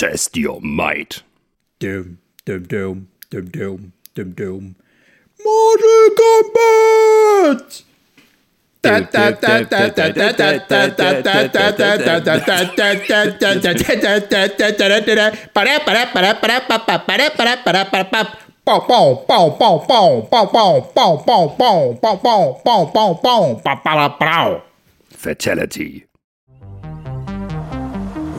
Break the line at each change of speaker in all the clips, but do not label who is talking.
Test your might.
Doom, doom, doom, doom, doom, doom, doom. Mortal Kombat!
Fatality.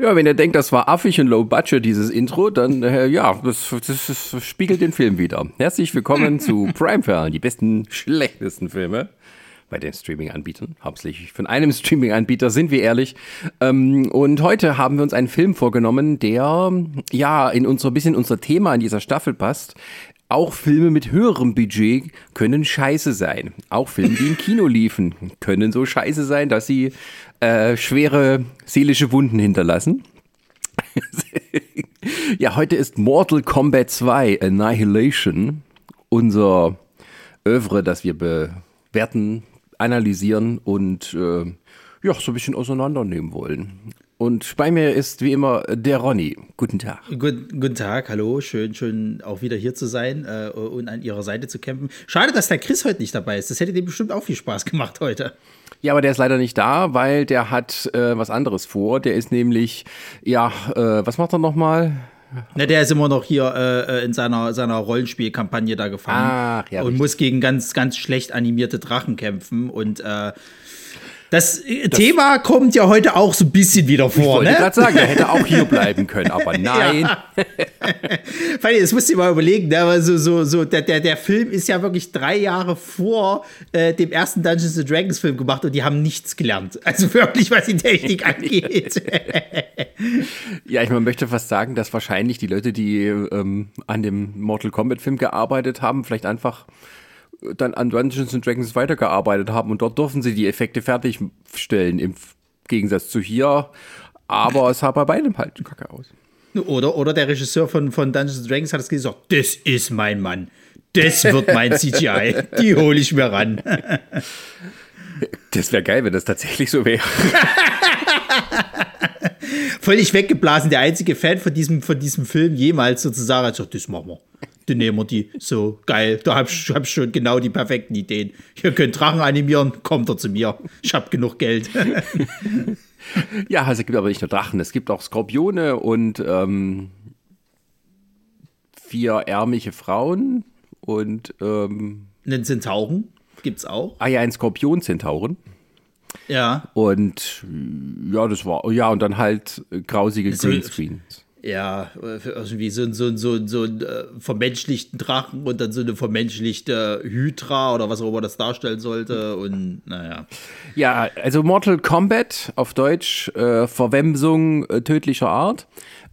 Ja, wenn ihr denkt, das war affig und low budget, dieses Intro, dann äh, ja, das, das, das, spiegelt den Film wieder. Herzlich willkommen zu Prime Perlen, die besten, schlechtesten Filme bei den Streaming-Anbietern. Hauptsächlich von einem Streaming-Anbieter, sind wir ehrlich. Ähm, und heute haben wir uns einen Film vorgenommen, der ja in unser bisschen unser Thema in dieser Staffel passt. Auch Filme mit höherem Budget können scheiße sein. Auch Filme, die im Kino liefen, können so scheiße sein, dass sie äh, schwere seelische Wunden hinterlassen. ja, heute ist Mortal Kombat 2 Annihilation unser Övre, das wir bewerten, analysieren und äh, ja, so ein bisschen auseinandernehmen wollen. Und bei mir ist wie immer der Ronny. Guten Tag.
Gut, guten Tag, hallo. Schön, schön auch wieder hier zu sein äh, und an Ihrer Seite zu kämpfen. Schade, dass der Chris heute nicht dabei ist. Das hätte dem bestimmt auch viel Spaß gemacht heute.
Ja, aber der ist leider nicht da, weil der hat äh, was anderes vor. Der ist nämlich, ja, äh, was macht er nochmal?
Na, der ist immer noch hier äh, in seiner, seiner Rollenspielkampagne da gefangen Ach, ja, und richtig. muss gegen ganz, ganz schlecht animierte Drachen kämpfen. Und äh, das, äh, das, Thema kommt ja heute auch so ein bisschen wieder vor. Ich wollte
ne? gerade sagen, er hätte auch hier bleiben können, aber nein. Ja.
Fanny, das musst du dir mal überlegen. Ne? Also, so, so, der, der, der Film ist ja wirklich drei Jahre vor äh, dem ersten Dungeons and Dragons Film gemacht und die haben nichts gelernt. Also wirklich, was die Technik angeht.
ja, ich man möchte fast sagen, dass wahrscheinlich die Leute, die ähm, an dem Mortal Kombat Film gearbeitet haben, vielleicht einfach dann an Dungeons and Dragons weitergearbeitet haben und dort durften sie die Effekte fertigstellen im Gegensatz zu hier. Aber es sah bei beidem halt kacke aus.
Oder, oder der Regisseur von, von Dungeons and Dragons hat es gesagt, das ist mein Mann. Das wird mein CGI. Die hole ich mir ran.
Das wäre geil, wenn das tatsächlich so wäre.
Völlig weggeblasen, der einzige Fan von diesem, von diesem Film jemals sozusagen hat gesagt, das machen wir dann nehmen wir die. So, geil. Da hab ich hab schon genau die perfekten Ideen. Ihr könnt Drachen animieren, kommt er zu mir. Ich hab genug Geld.
ja, also es gibt aber nicht nur Drachen, es gibt auch Skorpione und ähm, vier ärmliche Frauen und ähm,
einen Zentauren gibt's auch.
Ah ja, ein Skorpion-Zentauren.
Ja.
Und ja, das war, ja, und dann halt grausige Greenscreens
ja, irgendwie so, so, so, so einen äh, vermenschlichten Drachen und dann so eine vermenschlichte Hydra oder was auch immer das darstellen sollte. Und naja.
Ja, also Mortal Kombat auf Deutsch, äh, Verwemsung äh, tödlicher Art.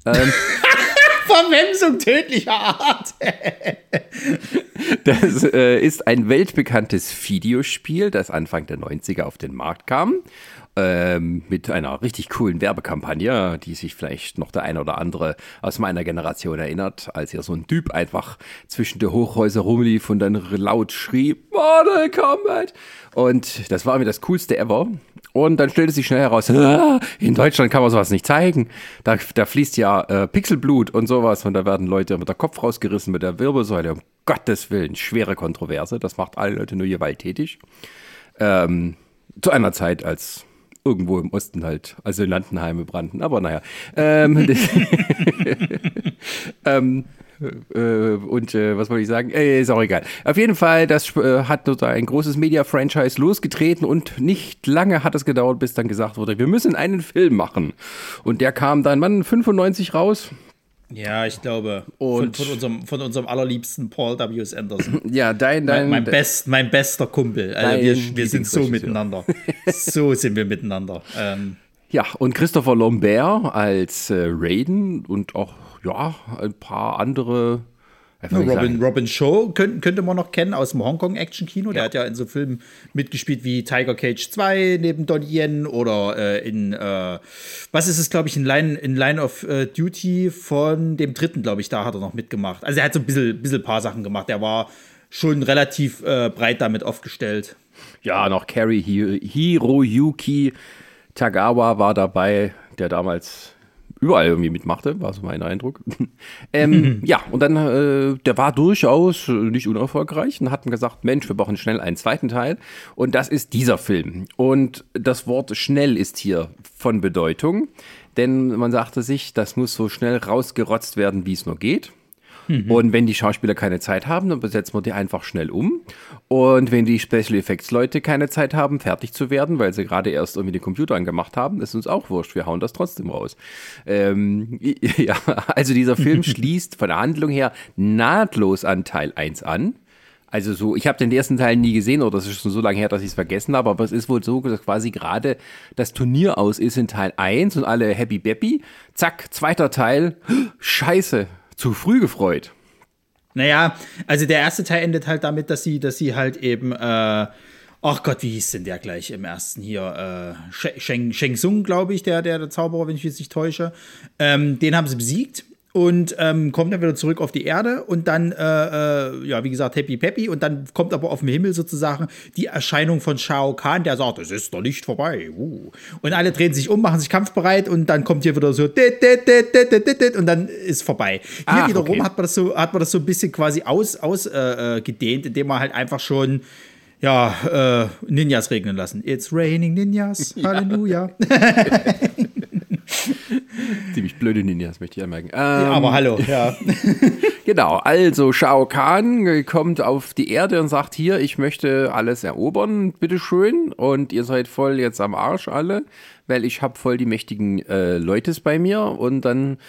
Ähm,
Verwemsung tödlicher Art.
das äh, ist ein weltbekanntes Videospiel, das Anfang der 90er auf den Markt kam ähm, mit einer richtig coolen Werbekampagne, die sich vielleicht noch der eine oder andere aus meiner Generation erinnert, als hier so ein Typ einfach zwischen der Hochhäuser rumlief und dann laut schrie, Mortal Kombat! Und das war mir das coolste ever. Und dann stellte sich schnell heraus, ah, in Deutschland kann man sowas nicht zeigen. Da, da fließt ja äh, Pixelblut und sowas und da werden Leute mit der Kopf rausgerissen, mit der Wirbelsäule. Um Gottes Willen, schwere Kontroverse. Das macht alle Leute nur gewalttätig. Ähm, zu einer Zeit, als irgendwo im Osten halt Asylantenheime brannten. Aber naja. Ähm, ähm, äh, und äh, was wollte ich sagen? Äh, ist auch egal. Auf jeden Fall, das äh, hat ein großes Media-Franchise losgetreten und nicht lange hat es gedauert, bis dann gesagt wurde, wir müssen einen Film machen. Und der kam dann, wann, 95 raus?
Ja, ich glaube. Und von, von, unserem, von unserem allerliebsten Paul W. S. Anderson.
Ja, dein, dein.
Mein, mein, best, mein bester Kumpel. Also wir, wir sind so miteinander. so sind wir miteinander. Ähm,
Ja, und Christopher Lambert als äh, Raiden und auch, ja, ein paar andere.
Robin, Robin Shaw könnte, könnte man noch kennen aus dem Hongkong-Action-Kino. Der hat ja in so Filmen mitgespielt wie Tiger Cage 2 neben Donnie Yen oder äh, in, äh, was ist es, glaube ich, in Line, in Line of äh, Duty von dem dritten, glaube ich, da hat er noch mitgemacht. Also er hat so ein bisschen, bisschen paar Sachen gemacht. Er war schon relativ äh, breit damit aufgestellt.
Ja, noch Carrie Hi- Hiroyuki Tagawa war dabei, der damals überall irgendwie mitmachte, war so mein Eindruck. ähm, ja, und dann, äh, der war durchaus nicht unerfolgreich und hatten gesagt, Mensch, wir brauchen schnell einen zweiten Teil. Und das ist dieser Film. Und das Wort schnell ist hier von Bedeutung, denn man sagte sich, das muss so schnell rausgerotzt werden, wie es nur geht. Und wenn die Schauspieler keine Zeit haben, dann besetzen wir die einfach schnell um. Und wenn die Special Effects Leute keine Zeit haben, fertig zu werden, weil sie gerade erst irgendwie den Computer angemacht haben, ist uns auch wurscht. Wir hauen das trotzdem raus. Ähm, ja, also dieser Film schließt von der Handlung her nahtlos an Teil 1 an. Also so, ich habe den ersten Teil nie gesehen oder das ist schon so lange her, dass ich es vergessen habe, aber es ist wohl so, dass quasi gerade das Turnier aus ist in Teil 1 und alle happy beppy. Zack, zweiter Teil. Scheiße, zu früh gefreut.
Naja, also der erste Teil endet halt damit, dass sie, dass sie halt eben, äh, ach Gott, wie hieß denn der gleich im ersten hier? Äh, She- Sheng, Sheng Tsung, glaube ich, der, der, der Zauberer, wenn ich mich nicht täusche. Ähm, den haben sie besiegt und ähm, kommt dann wieder zurück auf die Erde und dann, äh, äh, ja, wie gesagt, happy peppy und dann kommt aber auf dem Himmel sozusagen die Erscheinung von Shao Kahn, der sagt, es ist noch nicht vorbei. Uh. Und alle drehen sich um, machen sich kampfbereit und dann kommt hier wieder so dit, dit, dit, und dann ist vorbei. Hier
Ach,
wiederum
okay.
hat man das so, hat man das so ein bisschen quasi aus, aus äh, äh, gedehnt, indem man halt einfach schon ja, äh, Ninjas regnen lassen. It's raining Ninjas, Halleluja.
Ziemlich blöde Ninjas, möchte ich anmerken. Ähm,
Aber hallo, ja.
Genau, also Shao Kahn kommt auf die Erde und sagt, hier, ich möchte alles erobern, bitteschön. Und ihr seid voll jetzt am Arsch alle, weil ich habe voll die mächtigen äh, Leutes bei mir. Und dann,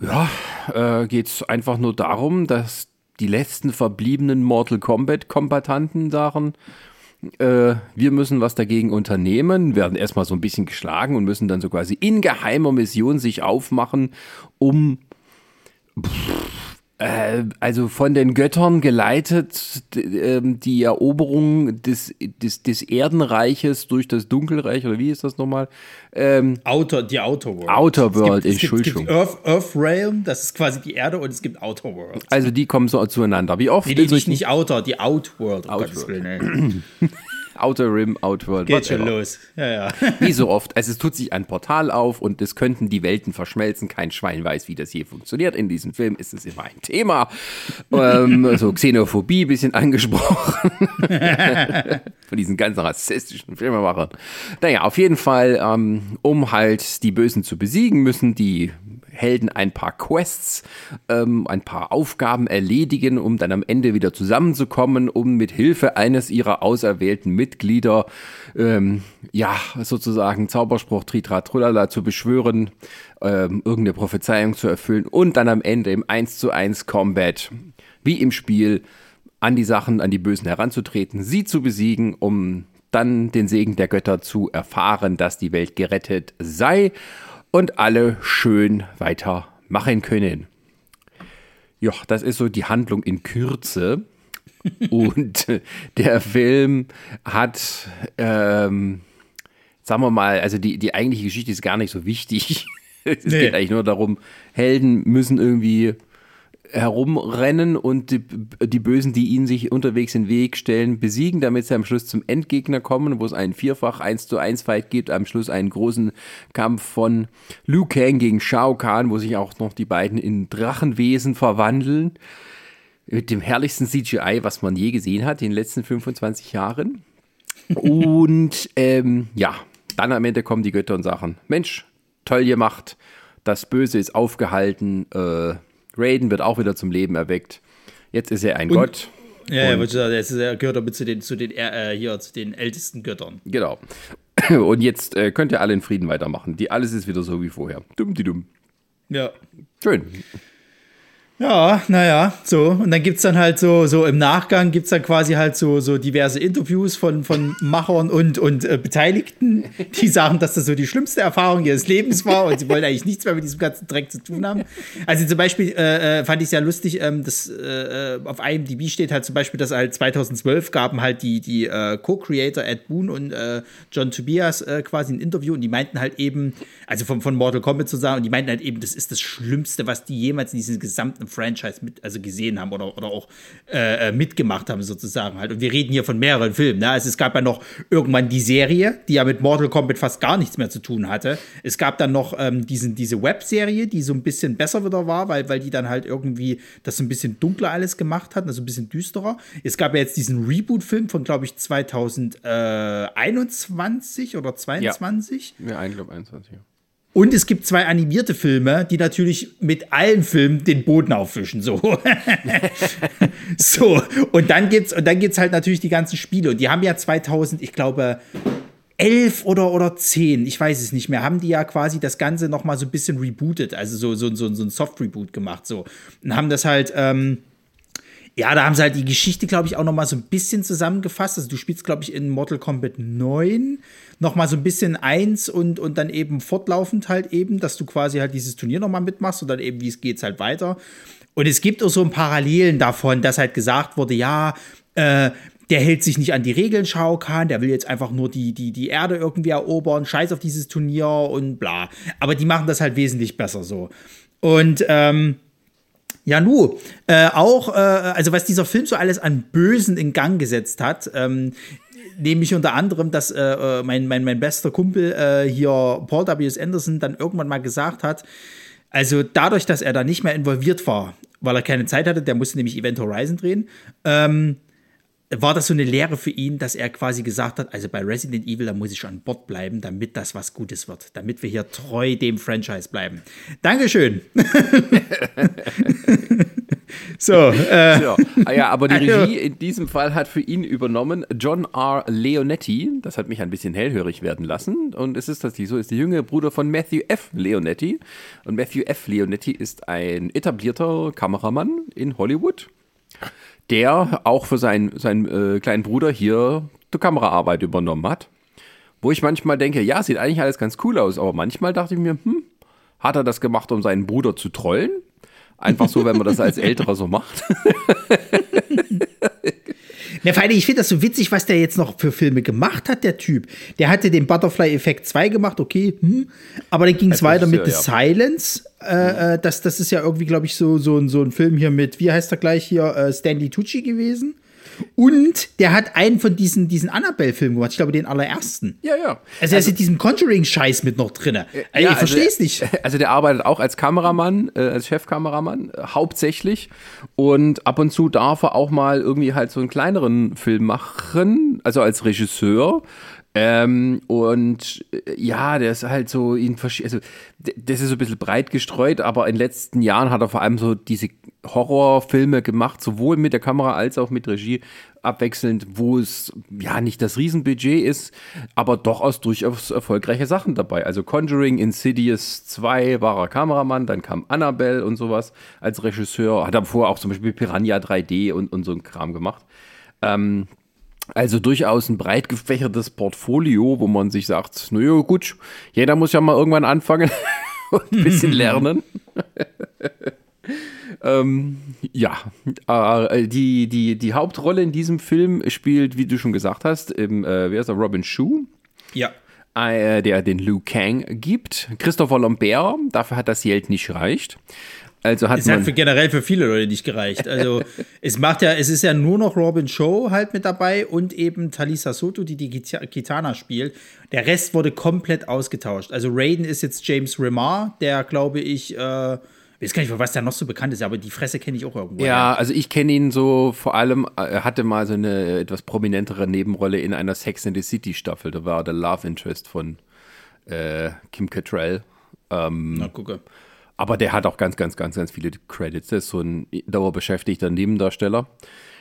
ja, äh, geht es einfach nur darum, dass die letzten verbliebenen Mortal Kombat-Kombatanten sagen, äh, wir müssen was dagegen unternehmen, werden erstmal so ein bisschen geschlagen und müssen dann so quasi in geheimer Mission sich aufmachen, um äh, also von den Göttern geleitet, ähm, die Eroberung des, des, des Erdenreiches durch das Dunkelreich, oder wie ist das nochmal? Ähm,
Outer, die Outer World.
Outer World,
es gibt, es gibt, es
Entschuldigung.
gibt Earth, Earth Realm, das ist quasi die Erde und es gibt Outer World.
also die kommen so zueinander. Wie oft?
Nee, nee, nicht, nicht Outer, die Outworld. Um
Outworld. Outer Rim, Outworld.
Geht schon
whatever.
los. Ja, ja.
Wie so oft. Also es tut sich ein Portal auf und es könnten die Welten verschmelzen. Kein Schwein weiß, wie das hier funktioniert. In diesem Film ist es immer ein Thema. ähm, so Xenophobie bisschen angesprochen. Von diesen ganzen rassistischen Filmemachern. Naja, auf jeden Fall, ähm, um halt die Bösen zu besiegen, müssen die Helden ein paar Quests, ähm, ein paar Aufgaben erledigen, um dann am Ende wieder zusammenzukommen, um mit Hilfe eines ihrer auserwählten Mitglieder, ähm, ja, sozusagen Zauberspruch Tritra Trullala zu beschwören, ähm, irgendeine Prophezeiung zu erfüllen und dann am Ende im 1 zu 1 Combat, wie im Spiel, an die Sachen, an die Bösen heranzutreten, sie zu besiegen, um dann den Segen der Götter zu erfahren, dass die Welt gerettet sei und alle schön weitermachen können. Ja, das ist so die Handlung in Kürze. und äh, der Film hat, ähm, sagen wir mal, also die, die eigentliche Geschichte ist gar nicht so wichtig. es
Nee.
geht eigentlich nur darum, Helden müssen irgendwie herumrennen und die, die Bösen, die ihnen sich unterwegs in den Weg stellen, besiegen, damit sie am Schluss zum Endgegner kommen, wo es einen vierfach 1 zu 1 Fight gibt, am Schluss einen großen Kampf von Liu Kang gegen Shao Kahn, wo sich auch noch die beiden in Drachenwesen verwandeln. Mit dem herrlichsten CGI, was man je gesehen hat in den letzten 25 Jahren. Und ähm, ja, dann am Ende kommen die Götter und sagen, Mensch, toll gemacht, das Böse ist aufgehalten, äh, Raiden wird auch wieder zum Leben erweckt. Jetzt ist er ein Gott.
Ja, ja, ich sagen, er gehört damit zu den, zu den, äh, hier, zu den ältesten Göttern.
Genau. Und jetzt äh, könnt ihr alle in Frieden weitermachen. Die alles ist wieder so wie vorher. Dumm, die dumm.
Ja.
Schön.
Ja, naja, so. Und dann gibt es dann halt so, so im Nachgang gibt es dann quasi halt so, so diverse Interviews von, von Machern und, und äh, Beteiligten, die sagen, dass das so die schlimmste Erfahrung ihres Lebens war und sie wollen eigentlich nichts mehr mit diesem ganzen Dreck zu tun haben. Also zum Beispiel äh, äh fand ich sehr lustig, ähm, dass äh, auf IMDb steht halt zum Beispiel, dass halt 2012 gaben halt die, die äh, Co-Creator Ed Boon und äh, John Tobias quasi ein Interview und die meinten halt eben, also von, von Mortal Kombat zu sagen, und die meinten halt eben, das ist das Schlimmste, was die jemals in diesem gesamten Franchise mit, also gesehen haben oder, oder auch äh, äh, mitgemacht haben, sozusagen halt. Und wir reden hier von mehreren Filmen. Ne? Also es gab ja noch irgendwann die Serie, die ja mit Mortal Kombat fast gar nichts mehr zu tun hatte. Es gab dann noch ähm, diesen, diese Webserie, die so ein bisschen besser wieder war, weil, weil die dann halt irgendwie das so ein bisschen dunkler alles gemacht hatten, also ein bisschen düsterer. Es gab ja jetzt diesen Reboot-Film von, glaube ich, 2021 oder 22.
Ja, ja ich glaube 21, ja.
Und es gibt zwei animierte Filme, die natürlich mit allen Filmen den Boden auffischen. So. so. Und dann gibt's, und dann gibt's halt natürlich die ganzen Spiele. Und die haben ja 2000, ich glaube, elf oder, oder zehn, ich weiß es nicht mehr, haben die ja quasi das Ganze noch mal so ein bisschen rebootet, also so, so, so, so ein Soft-Reboot gemacht. So. Und haben das halt, ähm, ja, da haben sie halt die Geschichte, glaube ich, auch noch mal so ein bisschen zusammengefasst. Also du spielst, glaube ich, in Mortal Kombat 9 noch mal so ein bisschen eins und, und dann eben fortlaufend halt eben, dass du quasi halt dieses Turnier noch mal mitmachst und dann eben, wie es geht, halt weiter. Und es gibt auch so ein Parallelen davon, dass halt gesagt wurde, ja, äh, der hält sich nicht an die Regeln, Shao Kahn, der will jetzt einfach nur die, die, die Erde irgendwie erobern, scheiß auf dieses Turnier und bla. Aber die machen das halt wesentlich besser so. Und ähm, ja, nu, äh, auch, äh, also was dieser Film so alles an Bösen in Gang gesetzt hat, ähm, nämlich unter anderem, dass äh, äh, mein, mein, mein bester Kumpel äh, hier, Paul W. Anderson, dann irgendwann mal gesagt hat, also dadurch, dass er da nicht mehr involviert war, weil er keine Zeit hatte, der musste nämlich Event Horizon drehen, ähm, war das so eine Lehre für ihn, dass er quasi gesagt hat, also bei Resident Evil, da muss ich an Bord bleiben, damit das was Gutes wird, damit wir hier treu dem Franchise bleiben. Dankeschön.
so, äh, ja. Ah ja, aber die also Regie in diesem Fall hat für ihn übernommen John R. Leonetti. Das hat mich ein bisschen hellhörig werden lassen. Und es ist tatsächlich so, ist der jüngere Bruder von Matthew F. Leonetti. Und Matthew F. Leonetti ist ein etablierter Kameramann in Hollywood der auch für seinen, seinen äh, kleinen Bruder hier die Kameraarbeit übernommen hat. Wo ich manchmal denke, ja, sieht eigentlich alles ganz cool aus, aber manchmal dachte ich mir, hm, hat er das gemacht, um seinen Bruder zu trollen? Einfach so, wenn man das als Älterer so macht.
Na, vor allem, ich finde das so witzig, was der jetzt noch für Filme gemacht hat, der Typ. Der hatte den Butterfly-Effekt 2 gemacht, okay, hm. aber dann ging es weiter mit The ja. Silence. Äh, äh, das, das ist ja irgendwie, glaube ich, so, so, so ein Film hier mit, wie heißt er gleich hier, äh, Stanley Tucci gewesen. Und der hat einen von diesen, diesen Annabelle-Filmen gemacht. Ich glaube, den allerersten.
Ja, ja.
Also, er ist in diesem Conjuring-Scheiß mit noch drin. Also, ja, ich verstehe es
also,
nicht.
Also, der arbeitet auch als Kameramann, äh, als Chefkameramann, äh, hauptsächlich. Und ab und zu darf er auch mal irgendwie halt so einen kleineren Film machen, also als Regisseur. Ähm, und äh, ja, der ist halt so in also das ist so ein bisschen breit gestreut, aber in den letzten Jahren hat er vor allem so diese Horrorfilme gemacht, sowohl mit der Kamera als auch mit Regie abwechselnd, wo es ja nicht das Riesenbudget ist, aber doch aus durchaus erfolgreiche Sachen dabei. Also Conjuring, Insidious 2 war er Kameramann, dann kam Annabelle und sowas als Regisseur, hat davor auch zum Beispiel Piranha 3D und, und so ein Kram gemacht. Ähm, also durchaus ein breit gefächertes Portfolio, wo man sich sagt, naja gut, jeder muss ja mal irgendwann anfangen und ein bisschen lernen. ähm, ja, äh, die, die, die Hauptrolle in diesem Film spielt, wie du schon gesagt hast, im, äh, wer ist der, Robin Shu.
Ja.
Äh, der den Liu Kang gibt. Christopher Lambert, dafür hat das Geld nicht gereicht. Also hat
es hat für generell für viele Leute nicht gereicht. Also es macht ja, es ist ja nur noch Robin Show halt mit dabei und eben Talisa Soto, die die Kitana spielt. Der Rest wurde komplett ausgetauscht. Also Raiden ist jetzt James Remar, der glaube ich, äh, ich weiß gar nicht, was der noch so bekannt ist, aber die Fresse kenne ich auch irgendwo.
Ja, also ich kenne ihn so vor allem, er hatte mal so eine etwas prominentere Nebenrolle in einer Sex in the City Staffel. Da war der Love Interest von äh, Kim Cattrall. Ähm, Na, gucke. Aber der hat auch ganz, ganz, ganz, ganz viele Credits. Der ist so ein dauerbeschäftigter Nebendarsteller.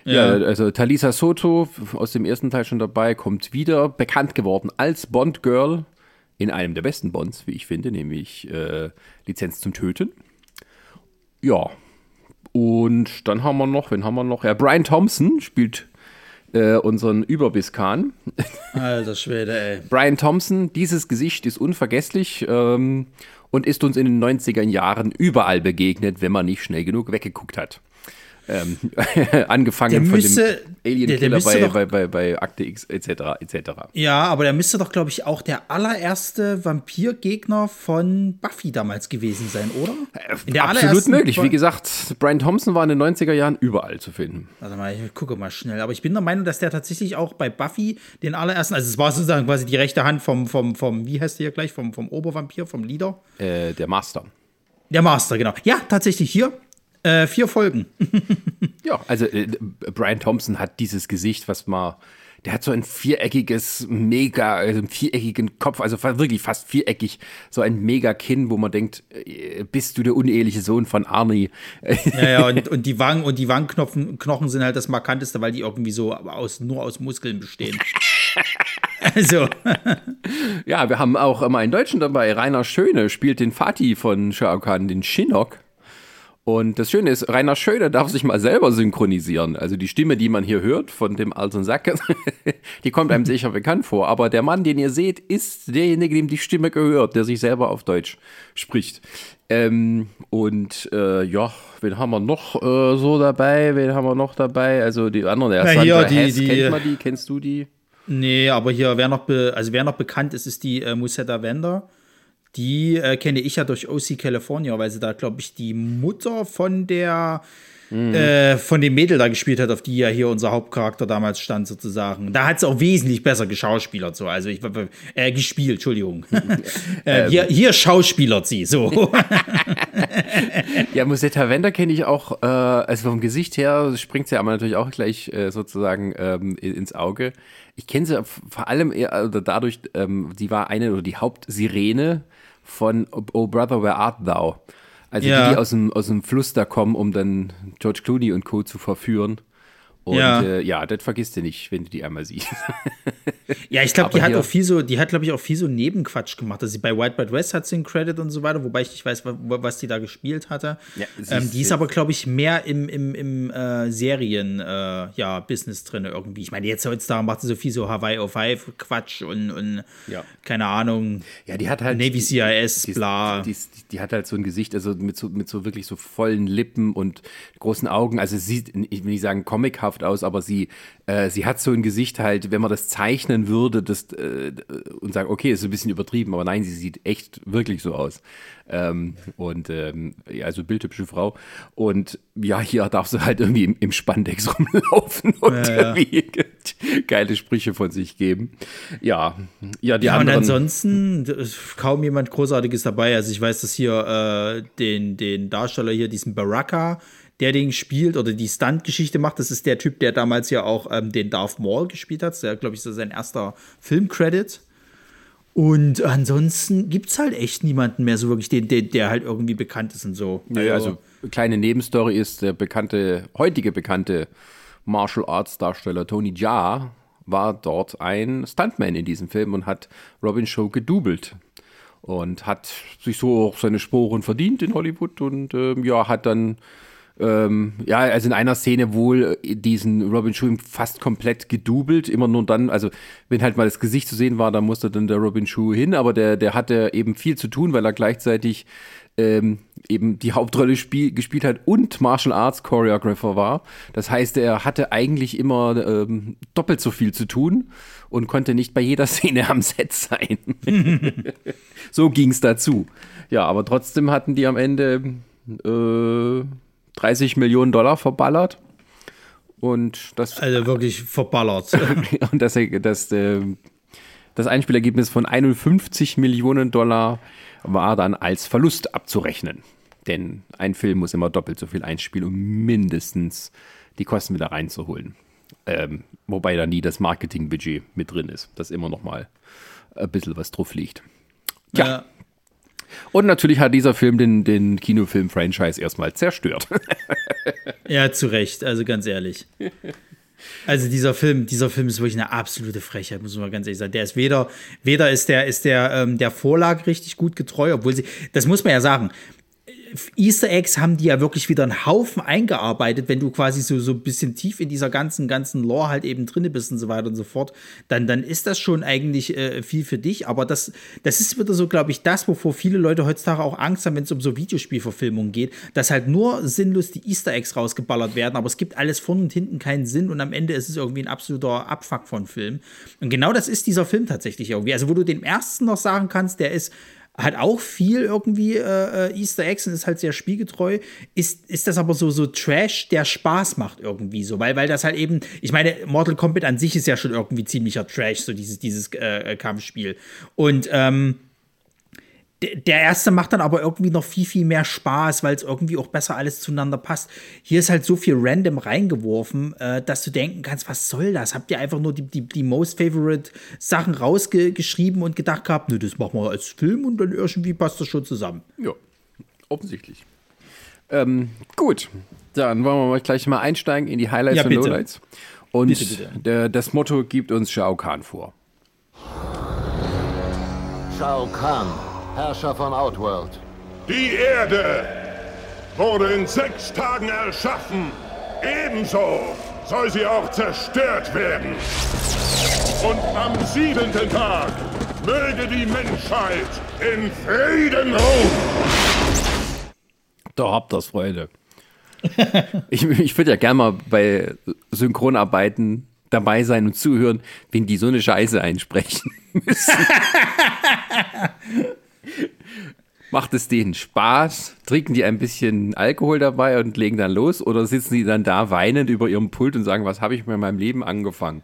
Ja. ja, also Talisa Soto aus dem ersten Teil schon dabei, kommt wieder, bekannt geworden als Bond Girl in einem der besten Bonds, wie ich finde, nämlich äh, Lizenz zum Töten. Ja, Und dann haben wir noch, wen haben wir noch? Ja, Brian Thompson spielt äh, unseren Überbiskan.
Alter Schwede, ey.
Brian Thompson, dieses Gesicht ist unvergesslich ähm, und ist uns in den 90er Jahren überall begegnet, wenn man nicht schnell genug weggeguckt hat. Ähm, angefangen
Der
von
müsste-
dem
der-
Alien
der
Killer
müsste
bei, bei, bei, bei Akte X etc. etc.
Ja, aber der müsste doch, glaube ich, auch der allererste Vampirgegner von Buffy damals gewesen sein, oder? Der
Absolut möglich. Wie gesagt, Brian Thompson war in den 90er Jahren überall zu finden.
Warte mal, ich gucke mal schnell. Aber ich bin der Meinung, dass der tatsächlich auch bei Buffy den allerersten, also es war sozusagen quasi die rechte Hand vom, vom, vom wie heißt der hier gleich, vom, vom Obervampir, vom Leader.
Äh, der Master.
Der Master, genau. Ja, tatsächlich hier. Äh, vier Folgen.
Ja, also äh, Brian Thompson hat dieses Gesicht, was mal. Der hat so ein viereckiges, mega, also einen viereckigen Kopf, also wirklich fast viereckig, so ein mega Kinn, wo man denkt, äh, bist du der uneheliche Sohn von Arnie?
Ja, ja, und, und die Wangen und die Wangenknochen Knochen sind halt das Markanteste, weil die irgendwie so aus, nur aus Muskeln bestehen. Also,
Ja, wir haben auch immer einen Deutschen dabei. Rainer Schöne spielt den Fatih von Shao Kahn, den Shinnok. Und das Schöne ist, Rainer Schöne darf sich mal selber synchronisieren. Also die Stimme, die man hier hört von dem alten Sack, die kommt einem sicher bekannt vor. Aber der Mann, den ihr seht, ist derjenige, dem die Stimme gehört, der sich selber auf Deutsch spricht. Ähm, und äh, ja, wen haben wir noch äh, so dabei? Wen haben wir noch dabei? Also die anderen, der
Na,
Sandra
hier, die-
Hess,
die-
kennt man die? Kennst du die?
nee, aber hier, wer noch, also wer noch bekannt ist, ist die äh, Musetta Wender. Die äh, kenne ich ja durch OC California, weil sie da, glaube ich, die Mutter von der äh, von dem Mädel da gespielt hat, auf die ja hier unser Hauptcharakter damals stand, sozusagen. Da hat sie auch wesentlich besser geschauspielert, so. Also ich äh, gespielt, Entschuldigung. äh, hier, hier schauspielert sie, so.
Ja, Musetta Wender kenne ich auch, äh, also vom Gesicht her springt sie aber natürlich auch gleich äh, sozusagen ähm, ins Auge. Ich kenne sie vor allem eher, also dadurch, ähm, sie war eine oder die Hauptsirene von Oh Brother, Where Art Thou? Also
Ja.
die, die aus dem, aus dem Fluss da kommen, um dann George Clooney und Co. zu verführen. Und
Ja.
äh, ja das vergisst du nicht, wenn du die einmal siehst.
Ja, ich glaube, die hat auch viel so, die hat, glaube ich, auch viel so Nebenquatsch gemacht. Also sie bei White White West hat sie einen Credit und so weiter, wobei ich nicht weiß, wa- was die da gespielt hatte.
Ja,
ähm,
ist-
die ist aber, glaube ich, mehr im, im, im äh, Serien, äh, ja, Business drin irgendwie. Ich meine, jetzt heutzutage macht sie so viel so Hawaii of Five Quatsch und, und
Ja.
keine Ahnung,
Ja, die hat halt.
Navy
die-
CIS,
die,
bla.
Die, die, hat halt so ein Gesicht, also mit so, mit so wirklich so vollen Lippen und großen Augen. Also sie sieht, ich will nicht sagen comichaft aus, aber sie, äh, sie hat so ein Gesicht halt, wenn man das zeichnen würde das, äh, und sagen, okay, ist ein bisschen übertrieben, aber nein, sie sieht echt wirklich so aus. Ähm, und ähm, ja, also bildhübsche Frau. Und ja, hier darf sie halt irgendwie im, im Spandex rumlaufen und irgendwie geile Sprüche von sich geben. Ja, ja, die
Ja, und
anderen.
ansonsten ist kaum jemand Großartiges dabei. Also ich weiß, dass hier äh, den, den Darsteller hier, diesen Baraka, der den spielt oder die Stunt-Geschichte macht, das ist der Typ, der damals ja auch ähm, den Darth Maul gespielt hat. Der, glaube ich, ist sein erster Filmcredit. Und ansonsten gibt es halt echt niemanden mehr so wirklich, den, den, der halt irgendwie bekannt ist und so.
Naja, also kleine Nebenstory ist, der bekannte, heutige bekannte Martial Arts Darsteller Tony Jaa war dort ein Stuntman in diesem Film und hat Robin Show gedoubelt und hat sich so auch seine Sporen verdient in Hollywood und ähm, ja, hat dann ähm, ja, also in einer Szene wohl äh, diesen Robin Shu fast komplett gedoubelt, immer nur dann, also wenn halt mal das Gesicht zu sehen war, dann musste dann der Robin Shu hin, aber der, der hatte eben viel zu tun, weil er gleichzeitig ähm, eben die Hauptrolle spiel, gespielt hat und Martial Arts Choreographer war. Das heißt, er hatte eigentlich immer ähm, doppelt so viel zu tun und konnte nicht bei jeder Szene am Set sein. so ging es dazu. Ja, aber trotzdem hatten die am Ende äh, 30 Millionen Dollar verballert. Und das,
Also wirklich verballert.
und das, das, äh, das Einspielergebnis von 51 Millionen Dollar war dann als Verlust abzurechnen. Denn ein Film muss immer doppelt so viel einspielen, um mindestens die Kosten wieder reinzuholen. Ähm, wobei da nie das Marketingbudget mit drin ist, das immer noch mal ein bisschen was drauf liegt. Tja,
ja.
Und natürlich hat dieser Film den, den Kinofilm-Franchise erstmal zerstört.
Ja, zu Recht, also ganz ehrlich. Also dieser Film, dieser Film ist wirklich eine absolute Frechheit, muss man ganz ehrlich sagen. Der ist weder, weder ist der, ist der, ähm, der Vorlage richtig gut getreu, obwohl sie, das muss man ja sagen. Easter Eggs haben die ja wirklich wieder einen Haufen eingearbeitet, wenn du quasi so, so ein bisschen tief in dieser ganzen, ganzen Lore halt eben drinne bist und so weiter und so fort, dann, dann ist das schon eigentlich äh, viel für dich. Aber das, das ist wieder so, glaube ich, das, wovor viele Leute heutzutage auch Angst haben, wenn es um so Videospielverfilmungen geht, dass halt nur sinnlos die Easter Eggs rausgeballert werden, aber es gibt alles vorne und hinten keinen Sinn und am Ende ist es irgendwie ein absoluter Abfuck von Film. Und genau das ist dieser Film tatsächlich irgendwie. Also, wo du dem ersten noch sagen kannst, der ist hat auch viel irgendwie äh, äh, Easter Eggs und ist halt sehr spielgetreu. Ist, ist das aber so, so Trash, der Spaß macht irgendwie so, weil, weil das halt eben, ich meine, Mortal Kombat an sich ist ja schon irgendwie ziemlicher Trash, so dieses, dieses äh, Kampfspiel. Und ähm, der erste macht dann aber irgendwie noch viel, viel mehr Spaß, weil es irgendwie auch besser alles zueinander passt. Hier ist halt so viel random reingeworfen, äh, dass du denken kannst, was soll das? Habt ihr einfach nur die, die, die most favorite Sachen rausgeschrieben und gedacht gehabt, nö, das machen wir als Film und dann irgendwie passt das schon zusammen.
Ja, offensichtlich. Ähm, gut, dann wollen wir mal gleich mal einsteigen in die Highlights ja, und Lowlights. Und bitte, bitte. Der, das Motto gibt uns Shao Kahn vor.
Shao Kahn Herrscher von Outworld.
Die Erde wurde in sechs Tagen erschaffen. Ebenso soll sie auch zerstört werden. Und am siebenten Tag möge die Menschheit in Frieden ruhen.
Da habt ihr Freunde. ich ich würde ja gerne mal bei Synchronarbeiten dabei sein und zuhören, wenn die so eine Scheiße einsprechen müssen. Macht es denen Spaß? Trinken die ein bisschen Alkohol dabei und legen dann los? Oder sitzen die dann da weinend über ihrem Pult und sagen, was habe ich in meinem Leben angefangen?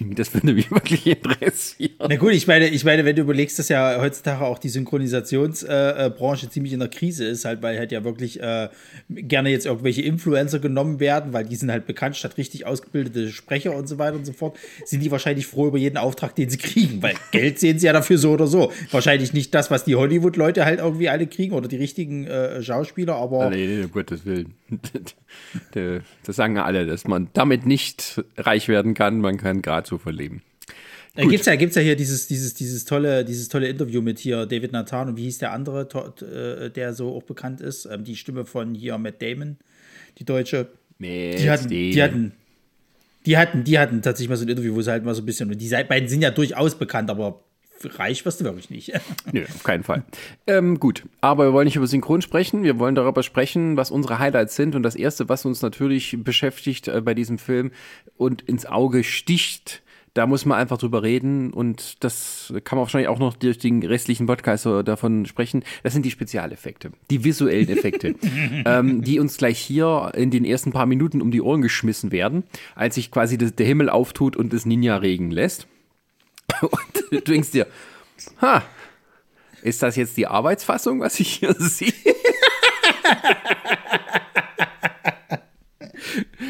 Das würde mich wirklich interessieren.
Na gut, ich meine, ich meine, wenn du überlegst, dass ja heutzutage auch die Synchronisationsbranche äh, ziemlich in der Krise ist, halt, weil halt ja wirklich äh, gerne jetzt irgendwelche Influencer genommen werden, weil die sind halt bekannt, statt richtig ausgebildete Sprecher und so weiter und so fort, sind die wahrscheinlich froh über jeden Auftrag, den sie kriegen, weil Geld sehen sie ja dafür so oder so. Wahrscheinlich nicht das, was die Hollywood-Leute halt irgendwie alle kriegen oder die richtigen äh, Schauspieler, aber.
Nee, nee, um Gottes Willen. das sagen ja alle, dass man damit nicht reich werden kann, man kann gerade so verleben.
Da gibt es ja, gibt's ja hier dieses, dieses, dieses, tolle, dieses tolle Interview mit hier David Nathan und wie hieß der andere, äh, der so auch bekannt ist? Ähm, die Stimme von hier Matt Damon, die deutsche.
Matt
die hatten, die hatten, die hatten, die hatten tatsächlich mal so ein Interview, wo sie halt mal so ein bisschen, und die beiden sind ja durchaus bekannt, aber reich wirst du wirklich nicht.
Nö, auf keinen Fall. Ähm, gut, aber wir wollen nicht über Synchron sprechen. Wir wollen darüber sprechen, was unsere Highlights sind. Und das Erste, was uns natürlich beschäftigt äh, bei diesem Film und ins Auge sticht, da muss man einfach drüber reden und das kann man wahrscheinlich auch noch durch den restlichen Podcast davon sprechen. Das sind die Spezialeffekte, die visuellen Effekte, ähm, die uns gleich hier in den ersten paar Minuten um die Ohren geschmissen werden, als sich quasi das, der Himmel auftut und es Ninja regen lässt. Und du denkst dir, ha, ist das jetzt die Arbeitsfassung, was ich hier sehe?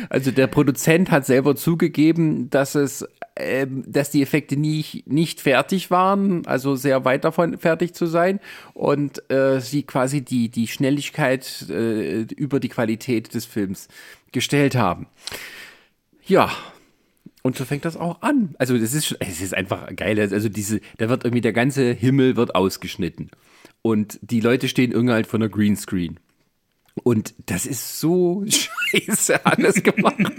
Also der Produzent hat selber zugegeben, dass es, äh, dass die Effekte nicht, nicht fertig waren, also sehr weit davon fertig zu sein und äh, sie quasi die, die Schnelligkeit äh, über die Qualität des Films gestellt haben. Ja, und so fängt das auch an. Also das ist, es ist einfach geil. Also diese, da wird irgendwie der ganze Himmel wird ausgeschnitten. Und die Leute stehen irgendwie halt von der Greenscreen. Und das ist so scheiße alles gemacht.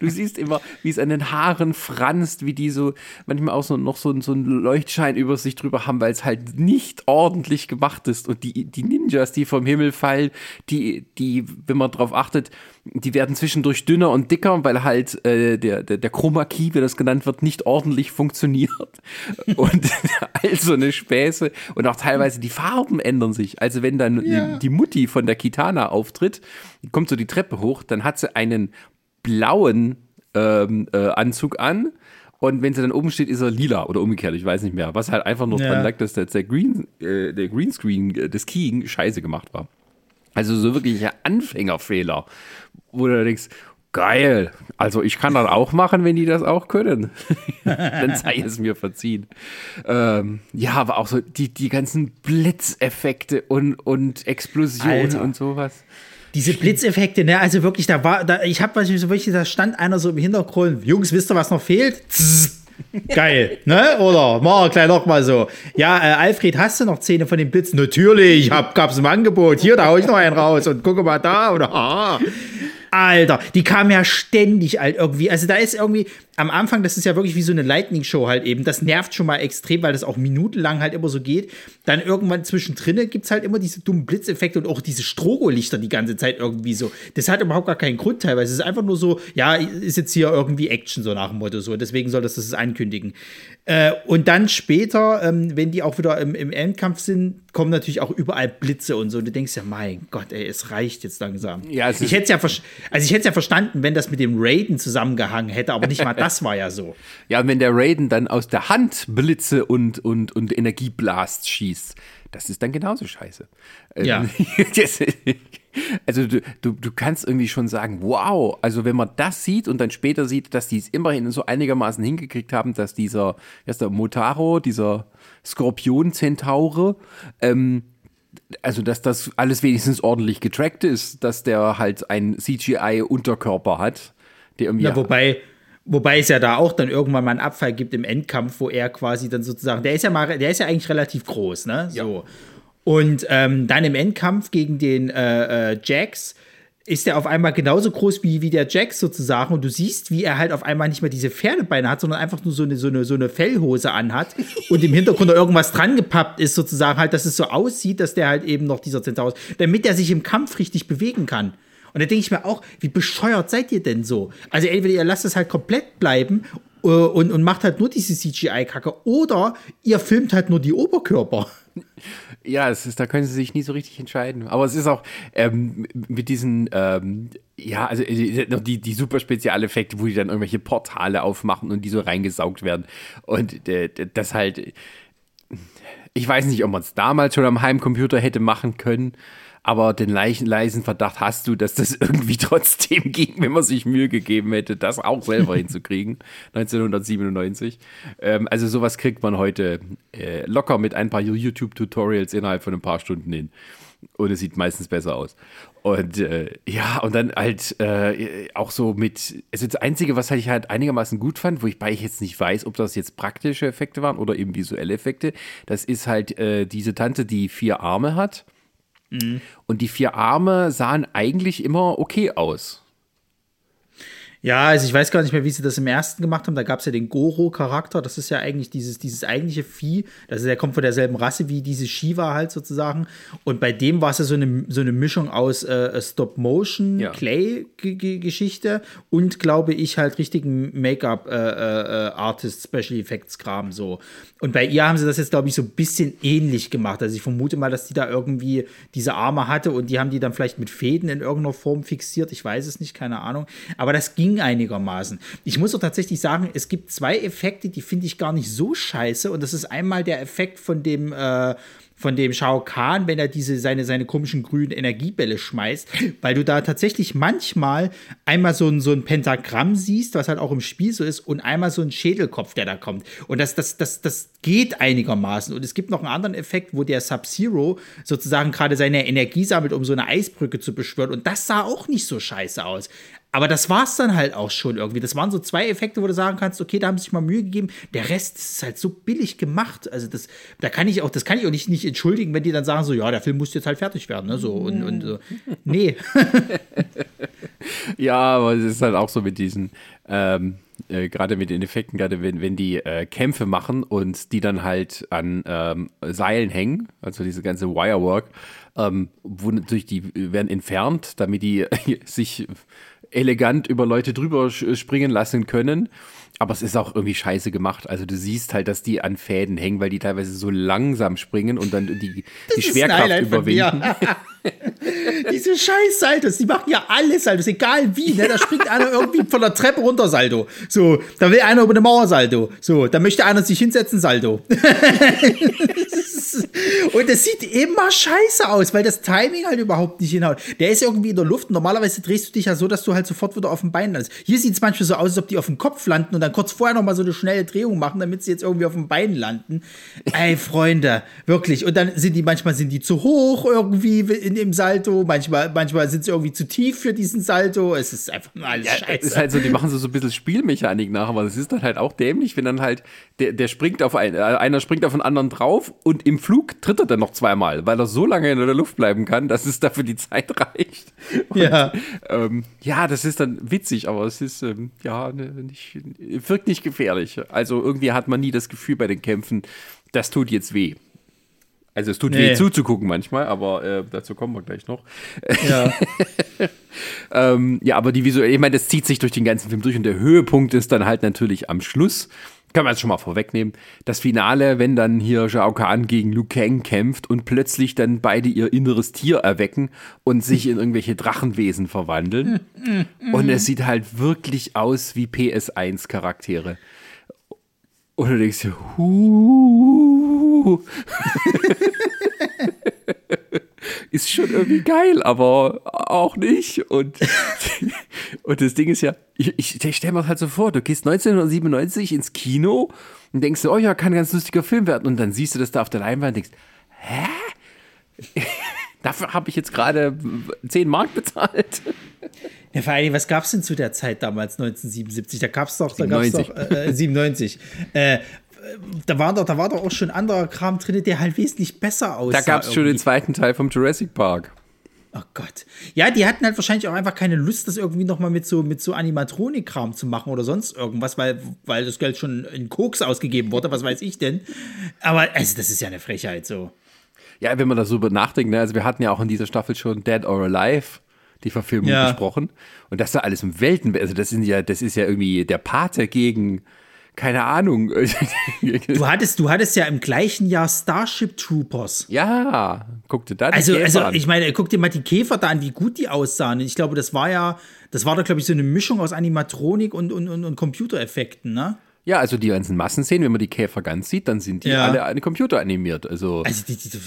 du siehst immer, wie es an den Haaren franzt, wie die so manchmal auch so noch so, so einen Leuchtschein über sich drüber haben, weil es halt nicht ordentlich gemacht ist. Und die, die Ninjas, die vom Himmel fallen, die, die, wenn man drauf achtet, die werden zwischendurch dünner und dicker, weil halt äh, der, der, der Chroma Key, wie das genannt wird, nicht ordentlich funktioniert. Und all so eine Späße. Und auch teilweise die Farben ändern sich. Also wenn dann ja. die, Mutti von der Kitana auftritt, kommt so die Treppe hoch, dann hat sie einen blauen ähm, äh, Anzug an. Und wenn sie dann oben steht, ist er lila oder umgekehrt, ich weiß nicht mehr. Was halt einfach nur ja. dran lag, dass der, der, Green, äh, der Greenscreen äh, des Keying scheiße gemacht war. Also so wirklich ein Anfängerfehler, wo du denkst, geil, also ich kann das auch machen, wenn die das auch können. Dann sei es mir verziehen. Ähm, ja, aber auch so die, die ganzen Blitzeffekte und, und Explosionen Alter. und sowas.
Diese Blitzeffekte, ne, also wirklich, da war, da, ich habe so wirklich, da stand einer so im Hintergrund, Jungs, wisst ihr, was noch fehlt? Zzz Geil, ne? Oder? Mach gleich nochmal so. Ja, äh, Alfred, hast du noch Zähne von den Blitzen? Natürlich, hab, gab's im Angebot. Hier, da hau ich noch einen raus und gucke mal da. Oder, ah. Alter, die kam ja ständig halt irgendwie. Also da ist irgendwie, am Anfang, das ist ja wirklich wie so eine Lightning-Show halt eben. Das nervt schon mal extrem, weil das auch minutenlang halt immer so geht. Dann irgendwann zwischendrin gibt es halt immer diese dummen Blitzeffekte und auch diese Strogolichter die ganze Zeit irgendwie so. Das hat überhaupt gar keinen Grund teilweise. Es ist einfach nur so, ja, ist jetzt hier irgendwie Action, so nach dem Motto so. Deswegen soll das das ankündigen. Äh, und dann später, ähm, wenn die auch wieder im, im, Endkampf sind, kommen natürlich auch überall Blitze und so. Und du denkst ja, mein Gott, ey, es reicht jetzt langsam. Ja, ich hätte ja, also ich hätte ja verstanden, wenn das mit dem Raiden zusammengehangen hätte, aber nicht mal das war ja so.
Ja, wenn der Raiden dann aus der Hand Blitze und, und, und Energieblast schießt, das ist dann genauso scheiße.
Ähm, ja.
also du, du, du kannst irgendwie schon sagen, wow, also wenn man das sieht und dann später sieht, dass die es immerhin so einigermaßen hingekriegt haben, dass dieser, ist der Motaro, dieser Skorpion-Zentaure, ähm, also dass das alles wenigstens ordentlich getrackt ist, dass der halt einen CGI-Unterkörper hat, der irgendwie.
Ja, wobei, Wobei es ja da auch dann irgendwann mal einen Abfall gibt im Endkampf, wo er quasi dann sozusagen, der ist ja mal, der ist ja eigentlich relativ groß, ne? So. Ja. Und ähm, dann im Endkampf gegen den äh, äh, Jax ist er auf einmal genauso groß wie, wie der Jax sozusagen. Und du siehst, wie er halt auf einmal nicht mehr diese Pferdebeine hat, sondern einfach nur so eine, so eine, so eine Fellhose anhat und im Hintergrund da irgendwas dran gepappt ist, sozusagen halt, dass es so aussieht, dass der halt eben noch dieser Zentaurus, damit er sich im Kampf richtig bewegen kann. Und da denke ich mir auch, wie bescheuert seid ihr denn so? Also entweder ihr lasst es halt komplett bleiben äh, und, und macht halt nur diese CGI-Kacke oder ihr filmt halt nur die Oberkörper.
Ja, es ist, da können sie sich nie so richtig entscheiden. Aber es ist auch ähm, mit diesen, ähm, ja, also äh, die, die super Spezialeffekte, wo die dann irgendwelche Portale aufmachen und die so reingesaugt werden. Und äh, das halt, ich weiß nicht, ob man es damals schon am Heimcomputer hätte machen können aber den leichen, leisen Verdacht hast du, dass das irgendwie trotzdem ging, wenn man sich Mühe gegeben hätte, das auch selber hinzukriegen, 1997. Ähm, also sowas kriegt man heute äh, locker mit ein paar YouTube-Tutorials innerhalb von ein paar Stunden hin. Und es sieht meistens besser aus. Und äh, ja, und dann halt äh, auch so mit, also das Einzige, was ich halt einigermaßen gut fand, wo ich bei ich jetzt nicht weiß, ob das jetzt praktische Effekte waren oder eben visuelle Effekte, das ist halt äh, diese Tante, die vier Arme hat Mhm. Und die vier Arme sahen eigentlich immer okay aus.
Ja, also ich weiß gar nicht mehr, wie sie das im ersten gemacht haben. Da gab es ja den Goro-Charakter. Das ist ja eigentlich dieses, dieses eigentliche Vieh. Das der kommt von derselben Rasse wie diese Shiva halt sozusagen. Und bei dem war es ja so eine, so eine Mischung aus äh, Stop-Motion-Clay-Geschichte ja. und, glaube ich, halt richtigen Make-up-Artist, äh, äh, Special Effects-Kram so. Und bei ihr haben sie das jetzt, glaube ich, so ein bisschen ähnlich gemacht. Also ich vermute mal, dass die da irgendwie diese Arme hatte und die haben die dann vielleicht mit Fäden in irgendeiner Form fixiert. Ich weiß es nicht, keine Ahnung. Aber das ging einigermaßen. Ich muss auch tatsächlich sagen, es gibt zwei Effekte, die finde ich gar nicht so scheiße. Und das ist einmal der Effekt von dem, äh, von dem Shao Kahn, wenn er diese seine, seine komischen grünen Energiebälle schmeißt, weil du da tatsächlich manchmal einmal so ein, so ein Pentagramm siehst, was halt auch im Spiel so ist, und einmal so ein Schädelkopf, der da kommt. Und das, das, das, das geht einigermaßen. Und es gibt noch einen anderen Effekt, wo der Sub-Zero sozusagen gerade seine Energie sammelt, um so eine Eisbrücke zu beschwören. Und das sah auch nicht so scheiße aus. Aber das war es dann halt auch schon irgendwie. Das waren so zwei Effekte, wo du sagen kannst, okay, da haben sie sich mal Mühe gegeben. Der Rest ist halt so billig gemacht. Also das, da kann ich auch, das kann ich auch nicht, nicht entschuldigen, wenn die dann sagen so, ja, der Film muss jetzt halt fertig werden, ne? So und, und so. Nee.
ja, aber es ist halt auch so mit diesen, ähm, äh, gerade mit den Effekten, gerade wenn, wenn die äh, Kämpfe machen und die dann halt an ähm, Seilen hängen, also diese ganze Wirework, ähm, wo natürlich die werden entfernt, damit die sich elegant über Leute drüber springen lassen können. Aber es ist auch irgendwie scheiße gemacht. Also du siehst halt, dass die an Fäden hängen, weil die teilweise so langsam springen und dann die, die Schwerkraft überwinden.
Diese scheiß Saltos, die machen ja alles Saltos, egal wie. Ne? Da springt einer irgendwie von der Treppe runter Salto. So, da will einer über eine Mauer Salto. So, da möchte einer sich hinsetzen Salto. und das sieht immer scheiße aus, weil das Timing halt überhaupt nicht hinhaut. Der ist irgendwie in der Luft. Normalerweise drehst du dich ja so, dass du halt sofort wieder auf dem Bein landest. Hier sieht es manchmal so aus, als ob die auf dem Kopf landen und dann kurz vorher noch mal so eine schnelle Drehung machen, damit sie jetzt irgendwie auf dem Bein landen. Ey, Freunde, wirklich. Und dann sind die manchmal sind die zu hoch irgendwie in dem Salto, manchmal, manchmal sind sie irgendwie zu tief für diesen Salto. Es ist einfach nur alles
Ja,
scheiße.
es ist halt so, die machen so, so ein bisschen Spielmechanik nach, aber es ist dann halt auch dämlich, wenn dann halt der, der springt auf einen, äh, einer springt auf einen anderen drauf und im Flug tritt er dann noch zweimal, weil er so lange in der Luft bleiben kann, dass es dafür die Zeit reicht. Und,
Ja.
Ähm, ja, das ist dann witzig, aber es ist, ähm, ja, ne, nicht, wirkt nicht gefährlich. Also irgendwie hat man nie das Gefühl bei den Kämpfen, das tut jetzt weh. Also es tut
Nee.
weh zuzugucken manchmal, aber äh, dazu kommen wir gleich noch.
ja.
Ähm, ja, aber die visuelle, ich meine, das zieht sich durch den ganzen Film durch und der Höhepunkt ist dann halt natürlich am Schluss. Kann man jetzt schon mal vorwegnehmen. Das Finale, wenn dann hier Shao Kahn gegen Liu Kang kämpft und plötzlich dann beide ihr inneres Tier erwecken und sich in irgendwelche Drachenwesen verwandeln. Und es sieht halt wirklich aus wie PS1-Charaktere. Und du denkst dir, ist schon irgendwie geil, aber auch nicht. Und, und das Ding ist ja, ich, ich, ich stelle mir das halt so vor, du gehst 1997 ins Kino und denkst oh ja, kann ein ganz lustiger Film werden. Und dann siehst du das da auf der Leinwand und denkst, hä? Dafür habe ich jetzt gerade 10 Mark bezahlt.
Ja, vor allem, was gab es denn zu der Zeit damals, 1977? Da gab es doch, da gab's
97.
doch äh, äh, 97. Äh, da war, doch, da war doch auch schon anderer Kram drin, der halt wesentlich besser aussah.
Da gab es schon den zweiten Teil vom Jurassic Park.
Oh Gott. Ja, die hatten halt wahrscheinlich auch einfach keine Lust, das irgendwie nochmal mit so, mit so Animatronik-Kram zu machen oder sonst irgendwas, weil, weil das Geld schon in Koks ausgegeben wurde, was weiß ich denn. Aber also, das ist ja eine Frechheit so.
Ja, wenn man da so nachdenkt, ne? also wir hatten ja auch in dieser Staffel schon Dead or Alive die Verfilmung
Ja.
besprochen und das ist alles im Welten, also das sind ja, das ist ja irgendwie der Pate gegen, keine Ahnung.
Du hattest, du hattest ja im gleichen Jahr Starship Troopers.
ja, guckte da die
Also,
Käfer
also
an.
ich meine, guck dir mal die Käfer da an, wie gut die aussahen. Ich glaube, das war ja, das war doch, glaube ich, so eine Mischung aus Animatronik und, und, und, und Computereffekten, ne?
Ja, also die ganzen Massenszenen, wenn man die Käfer ganz sieht, dann sind die
Ja.
alle an Computer animiert. Also,
Also, die, die, die,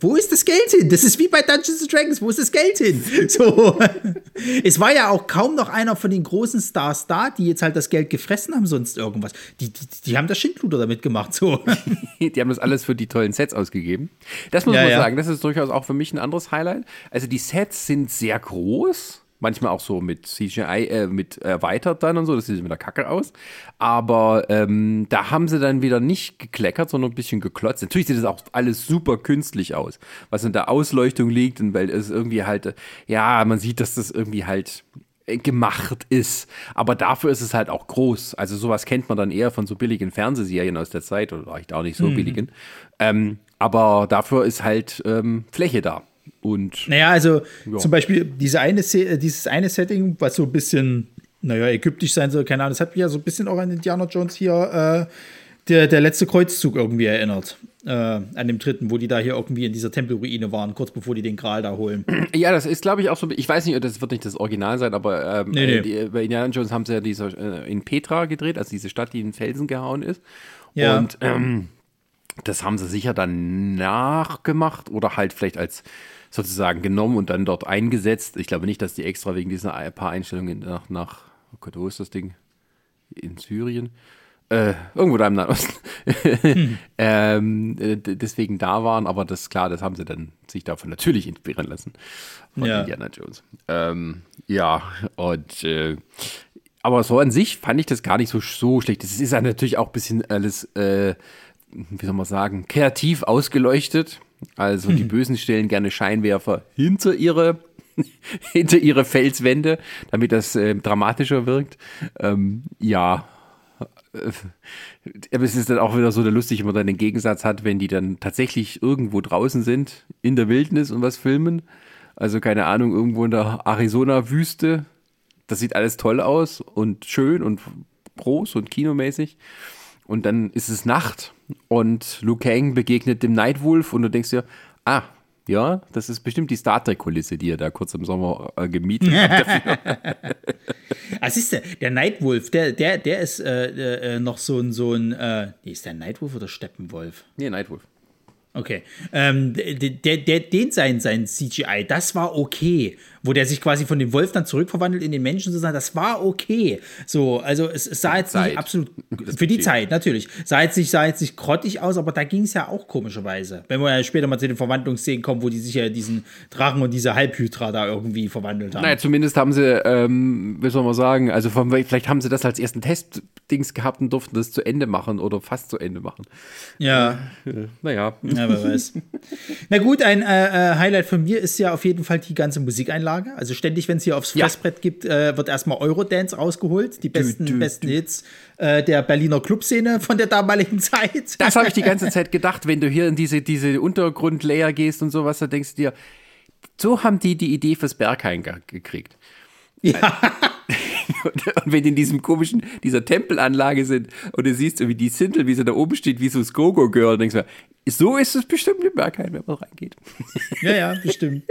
wo- ist das Geld hin? Das ist wie bei Dungeons and Dragons. Wo ist das Geld hin? So. Es war ja auch kaum noch einer von den großen Stars da, die jetzt halt das Geld gefressen haben, sonst irgendwas. Die, die, die haben das Schindluder damit gemacht. So.
die haben das alles für die tollen Sets ausgegeben. Das muss
Ja,
man
ja.
sagen, das ist durchaus auch für mich ein anderes Highlight. Also die Sets sind sehr groß. Manchmal auch so mit CGI, äh, mit erweitert dann und so, das sieht wieder kacke aus. Aber ähm, da haben sie dann wieder nicht gekleckert, sondern ein bisschen geklotzt. Natürlich sieht das auch alles super künstlich aus, was in der Ausleuchtung liegt und weil es irgendwie halt, ja, man sieht, dass das irgendwie halt äh, gemacht ist. Aber dafür ist es halt auch groß. Also sowas kennt man dann eher von so billigen Fernsehserien aus der Zeit oder vielleicht auch nicht so billigen. Ähm, aber dafür ist halt ähm, Fläche da. Und
Naja, also
Ja.
zum Beispiel diese eine, äh, dieses eine Setting, was so ein bisschen, naja, ägyptisch sein soll, keine Ahnung, das hat mich ja so ein bisschen auch an Indiana Jones hier, äh, der, der letzte Kreuzzug irgendwie erinnert. Äh, an dem dritten, wo die da hier irgendwie in dieser Tempelruine waren, kurz bevor die den Gral da holen.
ja, das ist, glaube ich, auch so. Ich weiß nicht, das wird nicht das Original sein, aber ähm,
Nee, nee.
äh, Die, bei Indiana Jones haben sie ja diese, äh, in Petra gedreht, also diese Stadt, die in den Felsen gehauen ist.
Ja.
Und ähm, das haben sie sicher dann nachgemacht oder halt vielleicht als sozusagen genommen und dann dort eingesetzt. Ich glaube nicht, dass die extra wegen dieser paar Einstellungen nach, nach oh Gott, wo ist das Ding? In Syrien? Äh, irgendwo da im Nahen Osten. ähm, äh, deswegen da waren, aber das klar, das haben sie dann sich davon natürlich inspirieren lassen. Von
Ja.
Indiana Jones. Ähm, ja, und äh, aber so an sich fand ich das gar nicht so, so schlecht. Es ist ja natürlich auch ein bisschen alles, äh, wie soll man sagen, kreativ ausgeleuchtet. Also die Bösen stellen gerne Scheinwerfer hinter ihre, hinter ihre Felswände, damit das äh, dramatischer wirkt. Ähm, ja. Äh, Aber es ist dann auch wieder so der lustig, wenn man dann den Gegensatz hat, wenn die dann tatsächlich irgendwo draußen sind, in der Wildnis und was filmen. Also keine Ahnung, irgendwo in der Arizona-Wüste. Das sieht alles toll aus und schön und groß und kinomäßig. Und dann ist es Nacht und Liu Kang begegnet dem Nightwolf und du denkst dir, ah, ja, das ist bestimmt die Star Trek-Kulisse, die er da kurz im Sommer äh, gemietet hat.
Ah, siehst du, der Nightwolf, der, der, der ist äh, äh, noch so ein, so ein, äh, nee, ist der Nightwolf oder Steppenwolf?
nee, Nightwolf.
Okay. Ähm, der, der, den sein, sein CGI, das war okay. Wo der sich quasi von dem Wolf dann zurückverwandelt in den Menschen sozusagen, das war okay. So, also es, es sah jetzt
Zeit.
nicht absolut für die Zeit, natürlich. Sah jetzt nicht, sah jetzt nicht grottig aus, aber da ging es ja auch komischerweise. Wenn wir ja später mal zu den Verwandlungsszenen kommen, wo die sich ja diesen Drachen und diese Halbhydra da irgendwie verwandelt haben.
Naja, zumindest haben sie, ähm, wie soll man sagen, also von, vielleicht haben sie das als ersten Testdings gehabt und durften das zu Ende machen oder fast zu Ende machen.
Ja.
Naja.
Ja, wer weiß. Na gut, ein äh, äh, Highlight von mir ist ja auf jeden Fall die ganze Musikeinlage. Also ständig, wenn es hier aufs
Ja.
Fressbrett gibt, äh, wird erstmal Eurodance rausgeholt. Die besten,
du,
besten Hits äh, der Berliner Clubszene von der damaligen Zeit.
Das habe ich die ganze Zeit gedacht, wenn du hier in diese, diese Untergrundlayer gehst und sowas, da denkst du dir, so haben die die Idee fürs Berghain ge gekriegt.
ja.
Und, wenn die in diesem komischen, dieser Tempelanlage sind und du siehst, wie die Sintel, wie sie da oben steht, wie so das Go-Go-Girl, denkst du, so ist es bestimmt im Berghain, wenn man reingeht.
ja, ja, bestimmt.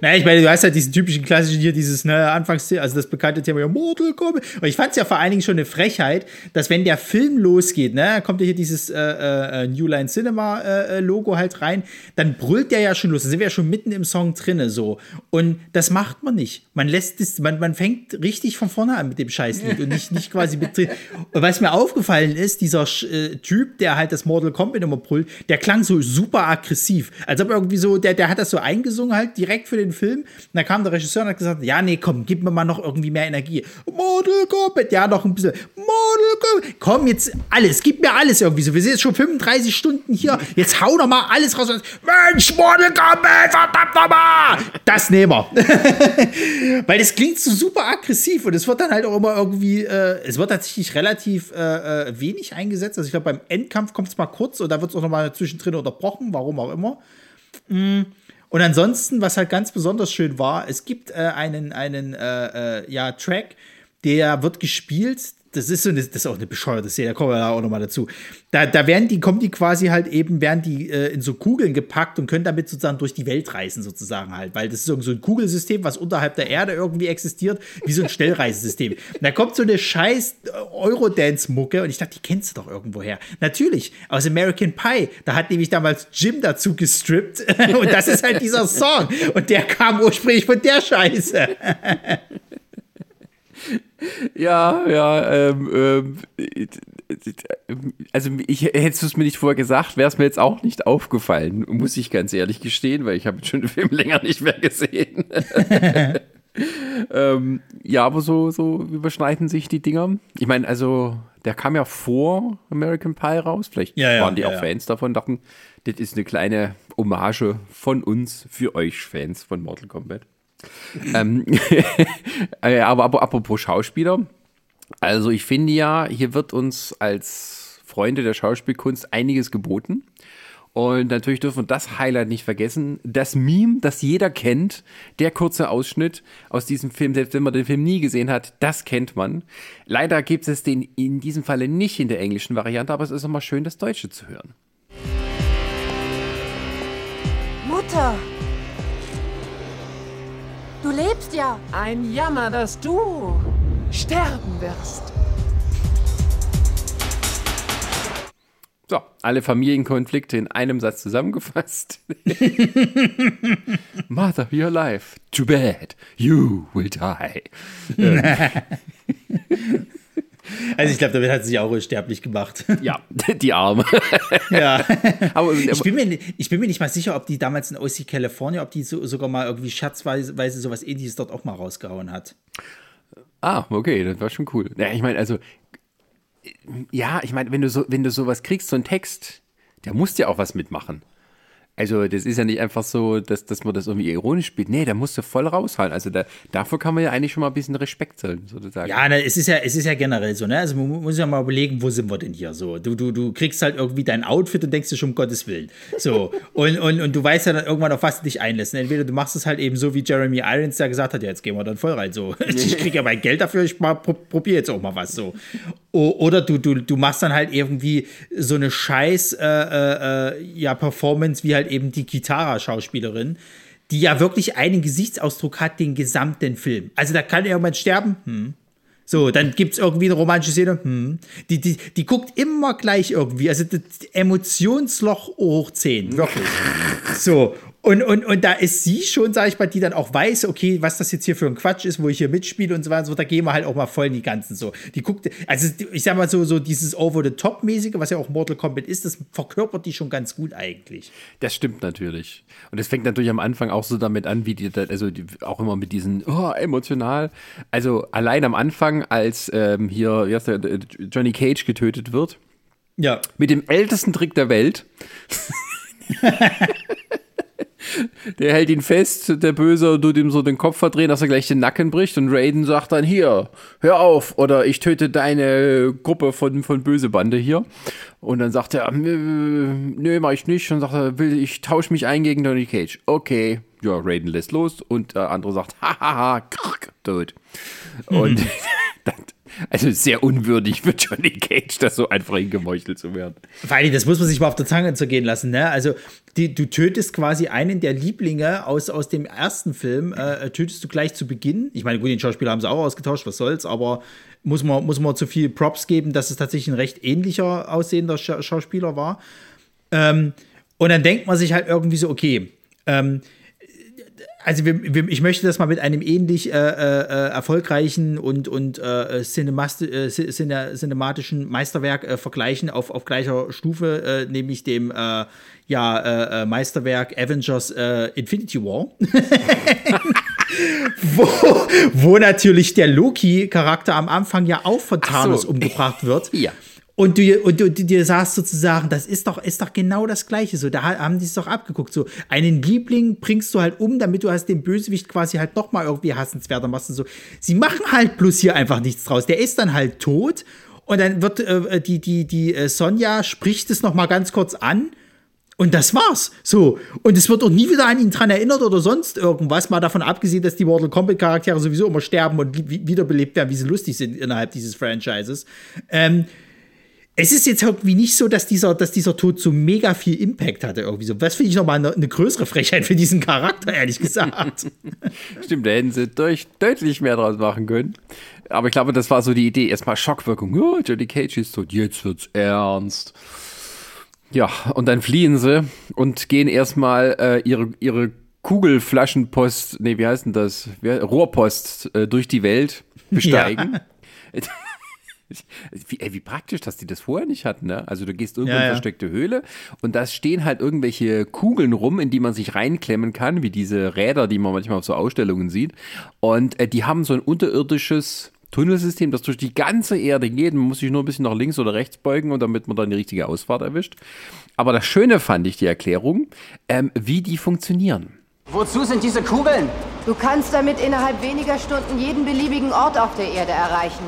naja, ich meine, du hast halt diesen typischen klassischen hier, dieses ne, Anfangsthema, also das bekannte Thema, ja, Mortal Kombat. Und ich fand es ja vor allen Dingen schon eine Frechheit, dass wenn der Film losgeht, ne, kommt ja hier dieses äh, äh, New Line Cinema äh, Logo halt rein, dann brüllt der ja schon los. Da sind wir ja schon mitten im Song drinne, so. Und das macht man nicht. Man lässt es, man, man fängt richtig von vorne an mit dem Scheißlied und nicht, nicht quasi mit drin. Und was mir aufgefallen ist, dieser äh, Typ, der halt das Mortal Kombat immer brüllt, der klang so super aggressiv. Als ob irgendwie so, der, der hat das so eingesungen halt direkt für den Film. Und dann kam der Regisseur und hat gesagt, ja, nee, komm, gib mir mal noch irgendwie mehr Energie. Mortal Kombat, ja, noch ein bisschen. Mortal Kombat. Komm, jetzt alles, gib mir alles irgendwie so. Wir sind jetzt schon 35 Stunden hier. Jetzt hau doch mal alles raus. Mensch, Mortal Kombat, verdammt nochmal! Das nehmen wir. Weil das klingt so super aggressiv und es wird dann halt auch immer irgendwie, äh, es wird tatsächlich relativ äh, äh, wenig eingesetzt. Also ich glaube, beim Endkampf kommt es mal kurz und da wird es auch nochmal zwischendrin unterbrochen, warum auch immer. Mm. Und ansonsten, was halt ganz besonders schön war, es gibt äh, einen, einen äh, äh, ja, Track, der wird gespielt. Das ist so eine, das ist auch eine bescheuerte Szene, da kommen wir da auch nochmal dazu. Da, da werden die, kommen die quasi halt eben, werden die äh, in so Kugeln gepackt und können damit sozusagen durch die Welt reisen, sozusagen halt. Weil das ist so ein Kugelsystem, was unterhalb der Erde irgendwie existiert, wie so ein Stellreisesystem. Und da kommt so eine scheiß äh, Eurodance-Mucke und ich dachte, die kennst du doch irgendwoher. Natürlich, aus American Pie. Da hat nämlich damals Jim dazu gestrippt und das ist halt dieser Song. Und der kam ursprünglich von der Scheiße.
Ja, ja, ähm, ähm, äh, also ich hättest du es mir nicht vorher gesagt, wäre es mir jetzt auch nicht aufgefallen, muss ich ganz ehrlich gestehen, weil ich habe schon den Film länger nicht mehr gesehen. ähm, ja, aber so, so überschneiden sich die Dinger. Ich meine, also der kam ja vor American Pie raus. Vielleicht
Ja, ja,
waren die
ja,
auch. Fans davon, dachten, das ist eine kleine Hommage von uns für euch Fans von Mortal Kombat. Ähm, äh, aber, apropos Schauspieler, also ich finde ja, hier wird uns als Freunde der Schauspielkunst einiges geboten. Und natürlich dürfen wir das Highlight nicht vergessen. Das Meme, das jeder kennt, der kurze Ausschnitt aus diesem Film, selbst wenn man den Film nie gesehen hat, das kennt man. Leider gibt es den in diesem Falle nicht in der englischen Variante, aber es ist nochmal schön, das Deutsche zu hören.
Mutter! Du lebst ja!
Ein Jammer, dass du sterben wirst.
So, alle Familienkonflikte in einem Satz zusammengefasst. Mother, you're alive. Too bad. You will die.
Also ich glaube, damit hat sie sich auch unsterblich gemacht.
Ja, die Arme.
ja.
Aber,
Ich bin, mir, ich bin mir nicht mal sicher, ob die damals in OC California, ob die so, sogar mal irgendwie schatzweise weise sowas ähnliches dort auch mal rausgehauen hat.
Ah, okay, das war schon cool. Ja, ich meine, also, ja, ich meine, wenn du so, wenn du sowas kriegst, so einen Text, der muss ja auch was mitmachen. Also, das ist ja nicht einfach so, dass, dass man das irgendwie ironisch spielt. Nee, da musst du voll raushauen. Also, da, dafür kann man ja eigentlich schon mal ein bisschen Respekt zollen, sozusagen.
Ja, ne, es ist ja, es ist ja generell so, ne? Also man mu- muss ja mal überlegen, wo sind wir denn hier so? Du, du, du kriegst halt irgendwie dein Outfit und denkst dir schon, um Gottes Willen. So. Und, und, und du weißt ja dann irgendwann, auf was du dich einlässt. Entweder du machst es halt eben so, wie Jeremy Irons der gesagt hat, ja, jetzt gehen wir dann voll rein. So. Ich krieg ja mein Geld dafür, ich mal, pro, probiere jetzt auch mal was so. Oder du, du, du machst dann halt irgendwie so eine scheiß äh, äh, äh, ja, Performance, wie halt eben die Kitara-Schauspielerin, die ja wirklich einen Gesichtsausdruck hat, den gesamten Film. Also da kann irgendwann sterben, hm. So, dann gibt es irgendwie eine romantische Szene. Hm. Die, die, die guckt immer gleich irgendwie. Also das Emotionsloch hoch 10, wirklich. So, und, und, und da ist sie schon, sag ich mal, die dann auch weiß, okay, was das jetzt hier für ein Quatsch ist, wo ich hier mitspiele und so weiter. So, da gehen wir halt auch mal voll in die ganzen so. Die guckt, also ich sag mal so, so dieses Over-the-Top-mäßige, was ja auch Mortal Kombat ist, das verkörpert die schon ganz gut eigentlich.
Das stimmt natürlich. Und es fängt natürlich am Anfang auch so damit an, wie die, also die, auch immer mit diesen, oh, emotional. Also allein am Anfang, als ähm, hier, wie heißt der, äh, Johnny Cage getötet wird,
Ja.
mit dem ältesten Trick der Welt. der hält ihn fest, der Böse, tut ihm so den Kopf verdrehen, dass er gleich den Nacken bricht. Und Raiden sagt dann, hier, hör auf, oder ich töte deine Gruppe von, von Bösebande hier. Und dann sagt er, nö, mach ich nicht. Und sagt er, will, ich tausche mich ein gegen Johnny Cage. Okay. Ja, Raiden lässt los und der andere sagt, hahaha, krrk, tot. Und das, also sehr unwürdig für Johnny Cage, das so einfach hingemeuchelt zu werden.
Allem, das muss man sich mal auf der Zange zergehen lassen, ne? Also, die, du tötest quasi einen der Lieblinge aus, aus dem ersten Film, äh, tötest du gleich zu Beginn. Ich meine, gut, den Schauspieler haben sie auch ausgetauscht, was soll's, aber muss man, muss man zu viel Props geben, dass es tatsächlich ein recht ähnlicher aussehender Scha Schauspieler war. Ähm, und dann denkt man sich halt irgendwie so, okay, ähm, also wir, wir, ich möchte das mal mit einem ähnlich äh, äh, erfolgreichen und, und äh, äh, cine, cinematischen Meisterwerk äh, vergleichen auf, auf gleicher Stufe, äh, nämlich dem äh, ja, äh, äh, Meisterwerk Avengers äh, Infinity War. wo, wo natürlich der Loki-Charakter am Anfang ja auch von
Ach so.
Thanos umgebracht wird.
Ja.
Und du, und du, du dir sagst sozusagen, das ist doch, ist doch genau das Gleiche. So, da ha- haben die es doch abgeguckt. So, einen Liebling bringst du halt um, damit du hast den Bösewicht quasi halt noch mal irgendwie hassenswerter machst. Und so. Sie machen halt bloß hier einfach nichts draus. Der ist dann halt tot und dann wird äh, die, die, die äh, Sonja spricht es noch mal ganz kurz an. Und das war's. So. Und es wird auch nie wieder an ihn dran erinnert oder sonst irgendwas. Mal davon abgesehen, dass die Mortal Kombat Charaktere sowieso immer sterben und wi- wiederbelebt werden, wie sie lustig sind innerhalb dieses Franchises. Ähm, es ist jetzt irgendwie nicht so, dass dieser, dass dieser Tod so mega viel Impact hatte irgendwie so. Das finde ich nochmal eine, eine größere Frechheit für diesen Charakter, ehrlich gesagt.
Stimmt, da hätten sie durch, deutlich mehr draus machen können. Aber ich glaube, das war so die Idee. Erstmal Schockwirkung. Oh, Johnny Cage ist tot, jetzt wird's ernst. Ja, und dann fliehen sie und gehen erstmal äh, ihre, ihre Kugelflaschenpost, nee, wie heißt denn das? Rohrpost äh, durch die Welt besteigen. Wie, ey, wie praktisch, dass die das vorher nicht hatten, ne? Also du gehst irgendwo
Ja,
in eine
ja.
versteckte Höhle und da stehen halt irgendwelche Kugeln rum, in die man sich reinklemmen kann, wie diese Räder, die man manchmal auf so Ausstellungen sieht. Und äh, die haben so ein unterirdisches Tunnelsystem, das durch die ganze Erde geht. Man muss sich nur ein bisschen nach links oder rechts beugen und damit man dann die richtige Ausfahrt erwischt. Aber das Schöne fand ich die Erklärung, ähm, wie die funktionieren.
Wozu sind diese Kugeln?
Du kannst damit innerhalb weniger Stunden jeden beliebigen Ort auf der Erde erreichen.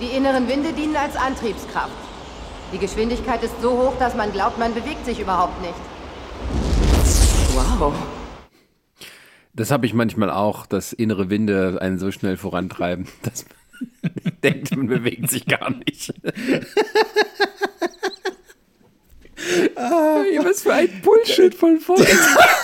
Die inneren Winde dienen als Antriebskraft. Die Geschwindigkeit ist so hoch, dass man glaubt, man bewegt sich überhaupt nicht.
Wow.
Das habe ich manchmal auch, dass innere Winde einen so schnell vorantreiben, dass man denkt, man bewegt sich gar nicht. Ah, was für ein Bullshit von vorne.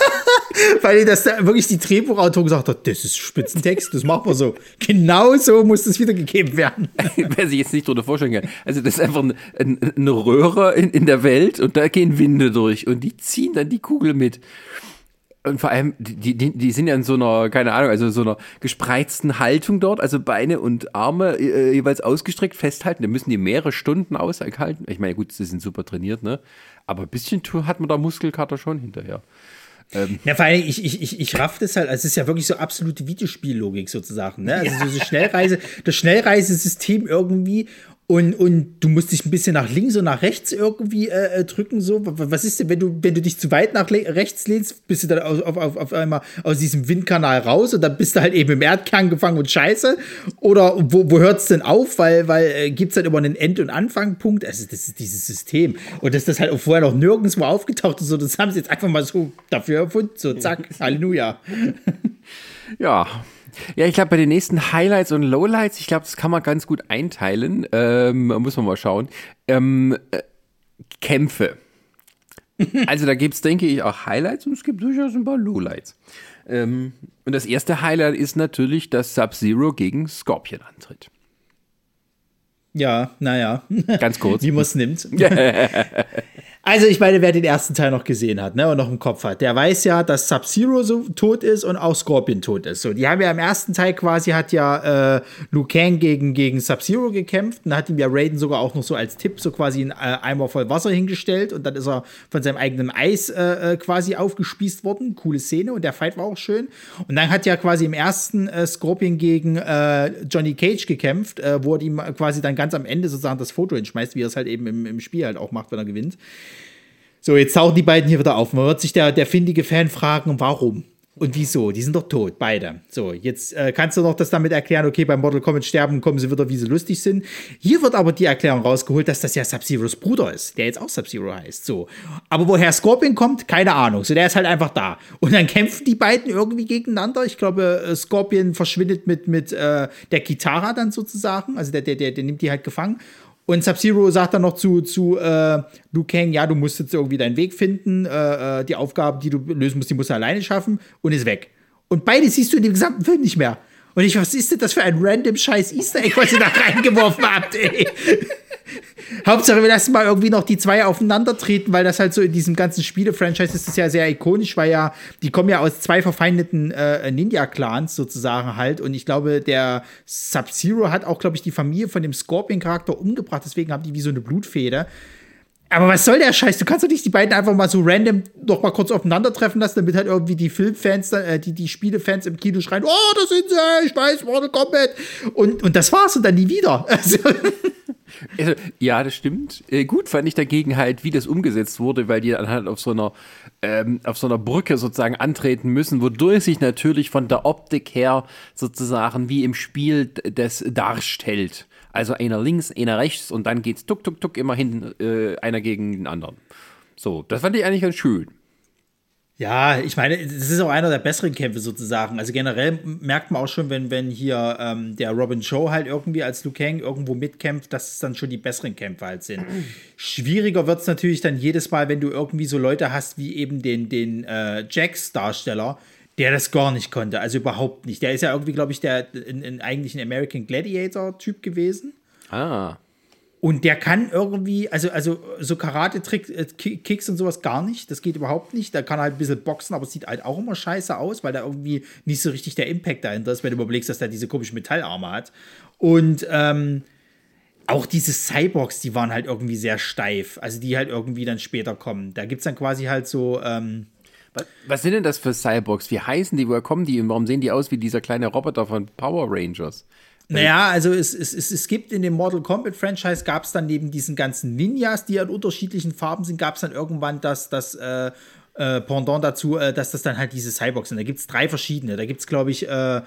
Weil das da wirklich die Drehbuchautor gesagt hat, das ist Spitzentext, das machen wir so. Genau so muss das wiedergegeben werden.
Wer sich jetzt nicht drunter vorstellen kann. Also das ist einfach eine, eine, eine Röhre in, in der Welt und da gehen Winde durch und die ziehen dann die Kugel mit. Und vor allem, die, die, die sind ja in so einer, keine Ahnung, also so einer gespreizten Haltung dort, also Beine und Arme äh, jeweils ausgestreckt festhalten. Da müssen die mehrere Stunden aushalten. Ich meine, gut, sie sind super trainiert, ne? Aber ein bisschen hat man da Muskelkater schon hinterher.
Ja, vor allem, ich, ich, ich, ich raff das halt, also es ist ja wirklich so absolute Videospiellogik sozusagen, ne? Also so, so Schnellreise, das Schnellreisesystem irgendwie und, und du musst dich ein bisschen nach links und nach rechts irgendwie äh, äh, drücken, so. Was ist denn, wenn du, wenn du dich zu weit nach rechts lehnst, bist du dann auf, auf, auf, auf einmal aus diesem Windkanal raus und dann bist du halt eben im Erdkern gefangen und scheiße? Oder wo, wo hört es denn auf? Weil, weil äh, gibt es dann immer einen End- und Anfangpunkt? Also, das ist dieses System. Und dass das halt auch vorher noch nirgendwo aufgetaucht ist, so, das haben sie jetzt einfach mal so dafür erfunden. So, zack, Halleluja.
Ja. Ja, ich glaube, bei den nächsten Highlights und Lowlights, ich glaube, das kann man ganz gut einteilen. Ähm, muss man mal schauen. Ähm, äh, Kämpfe. Also da gibt es, denke ich, auch Highlights und es gibt durchaus ein paar Lowlights. Ähm, und das erste Highlight ist natürlich, dass Sub-Zero gegen Scorpion antritt.
Ja, naja.
Ganz kurz.
Wie man es nimmt. Also, ich meine, wer den ersten Teil noch gesehen hat ne, und noch im Kopf hat, der weiß ja, dass Sub-Zero so tot ist und auch Scorpion tot ist. So, die haben ja im ersten Teil quasi, hat ja äh, Liu Kang gegen, gegen Sub-Zero gekämpft und hat ihm ja Raiden sogar auch noch so als Tipp so quasi einen äh, Eimer voll Wasser hingestellt und dann ist er von seinem eigenen Eis äh, äh, quasi aufgespießt worden. Coole Szene und der Fight war auch schön. Und dann hat ja quasi im ersten äh, Scorpion gegen äh, Johnny Cage gekämpft, äh, wo er ihm quasi dann ganz am Ende sozusagen das Foto hinschmeißt, wie er es halt eben im, im Spiel halt auch macht, wenn er gewinnt. So, jetzt tauchen die beiden hier wieder auf. Man wird sich der, der findige Fan fragen, warum? Und wieso? Die sind doch tot, beide. So, jetzt äh, kannst du noch das damit erklären, okay, beim Mortal Kombat sterben kommen sie wieder, wie sie lustig sind. Hier wird aber die Erklärung rausgeholt, dass das ja Sub-Zeros Bruder ist, der jetzt auch Sub-Zero heißt. So. Aber woher Scorpion kommt, keine Ahnung. So, der ist halt einfach da. Und dann kämpfen die beiden irgendwie gegeneinander. Ich glaube, äh, Scorpion verschwindet mit, mit äh, der Kitara dann sozusagen. Also der, der, der, der nimmt die halt gefangen. Und Sub-Zero sagt dann noch zu, zu äh, Liu Kang, ja, du musst jetzt irgendwie deinen Weg finden, äh, äh, die Aufgaben, die du lösen musst, die musst du alleine schaffen und ist weg. Und beide siehst du in dem gesamten Film nicht mehr. Und ich, was ist denn das für ein random scheiß Easter Egg, was ihr da reingeworfen habt, ey? Hauptsache, wir lassen mal irgendwie noch die zwei aufeinandertreten, weil das halt so in diesem ganzen Spiele-Franchise ist das ja sehr ikonisch, weil ja, die kommen ja aus zwei verfeindeten äh, Ninja-Clans sozusagen halt. Und ich glaube, der Sub-Zero hat auch, glaube ich, die Familie von dem Scorpion-Charakter umgebracht, deswegen haben die wie so eine Blutfeder. Aber was soll der Scheiß? Du kannst doch nicht die beiden einfach mal so random noch mal kurz aufeinandertreffen lassen, damit halt irgendwie die Filmfans, äh, die, die Spielefans im Kino schreien, oh, das sind sie, ich weiß, Mortal Kombat. Und, und das war's und dann nie wieder. Also,
Also, ja, das stimmt. Äh, gut fand ich dagegen halt, wie das umgesetzt wurde, weil die dann halt auf so einer, ähm, auf so einer Brücke sozusagen antreten müssen, wodurch sich natürlich von der Optik her sozusagen wie im Spiel das darstellt. Also einer links, einer rechts und dann geht's tuck, tuck, tuck immer hin, äh, einer gegen den anderen. So, das fand ich eigentlich ganz schön.
Ja, ich meine, das ist auch einer der besseren Kämpfe sozusagen. Also generell merkt man auch schon, wenn, wenn hier ähm, der Robin Show halt irgendwie als Liu Kang irgendwo mitkämpft, dass es dann schon die besseren Kämpfe halt sind. Schwieriger wird es natürlich dann jedes Mal, wenn du irgendwie so Leute hast wie eben den, den äh, Jax-Darsteller, der das gar nicht konnte. Also überhaupt nicht. Der ist ja irgendwie, glaube ich, der in, in eigentlich ein American Gladiator-Typ gewesen.
Ah.
Und der kann irgendwie, also, also so Karate-Tricks, äh, und sowas gar nicht. Das geht überhaupt nicht. Der kann halt ein bisschen boxen, aber es sieht halt auch immer scheiße aus, weil da irgendwie nicht so richtig der Impact dahinter ist, wenn du überlegst, dass der diese komische Metallarme hat. Und ähm, auch diese Cyborgs, die waren halt irgendwie sehr steif. Also die halt irgendwie dann später kommen. Da gibt es dann quasi halt so. Ähm,
Was, sind denn das für Cyborgs? Wie heißen die? Woher kommen die? Und warum sehen die aus wie dieser kleine Roboter von Power Rangers?
Naja, also es, es, es, es gibt in dem Mortal Kombat Franchise gab es dann neben diesen ganzen Ninjas, die ja in unterschiedlichen Farben sind, gab es dann irgendwann das, das äh, äh, Pendant dazu, äh, dass das dann halt diese Cyborgs sind. Da gibt es drei verschiedene. Da gibt es, glaube ich, äh,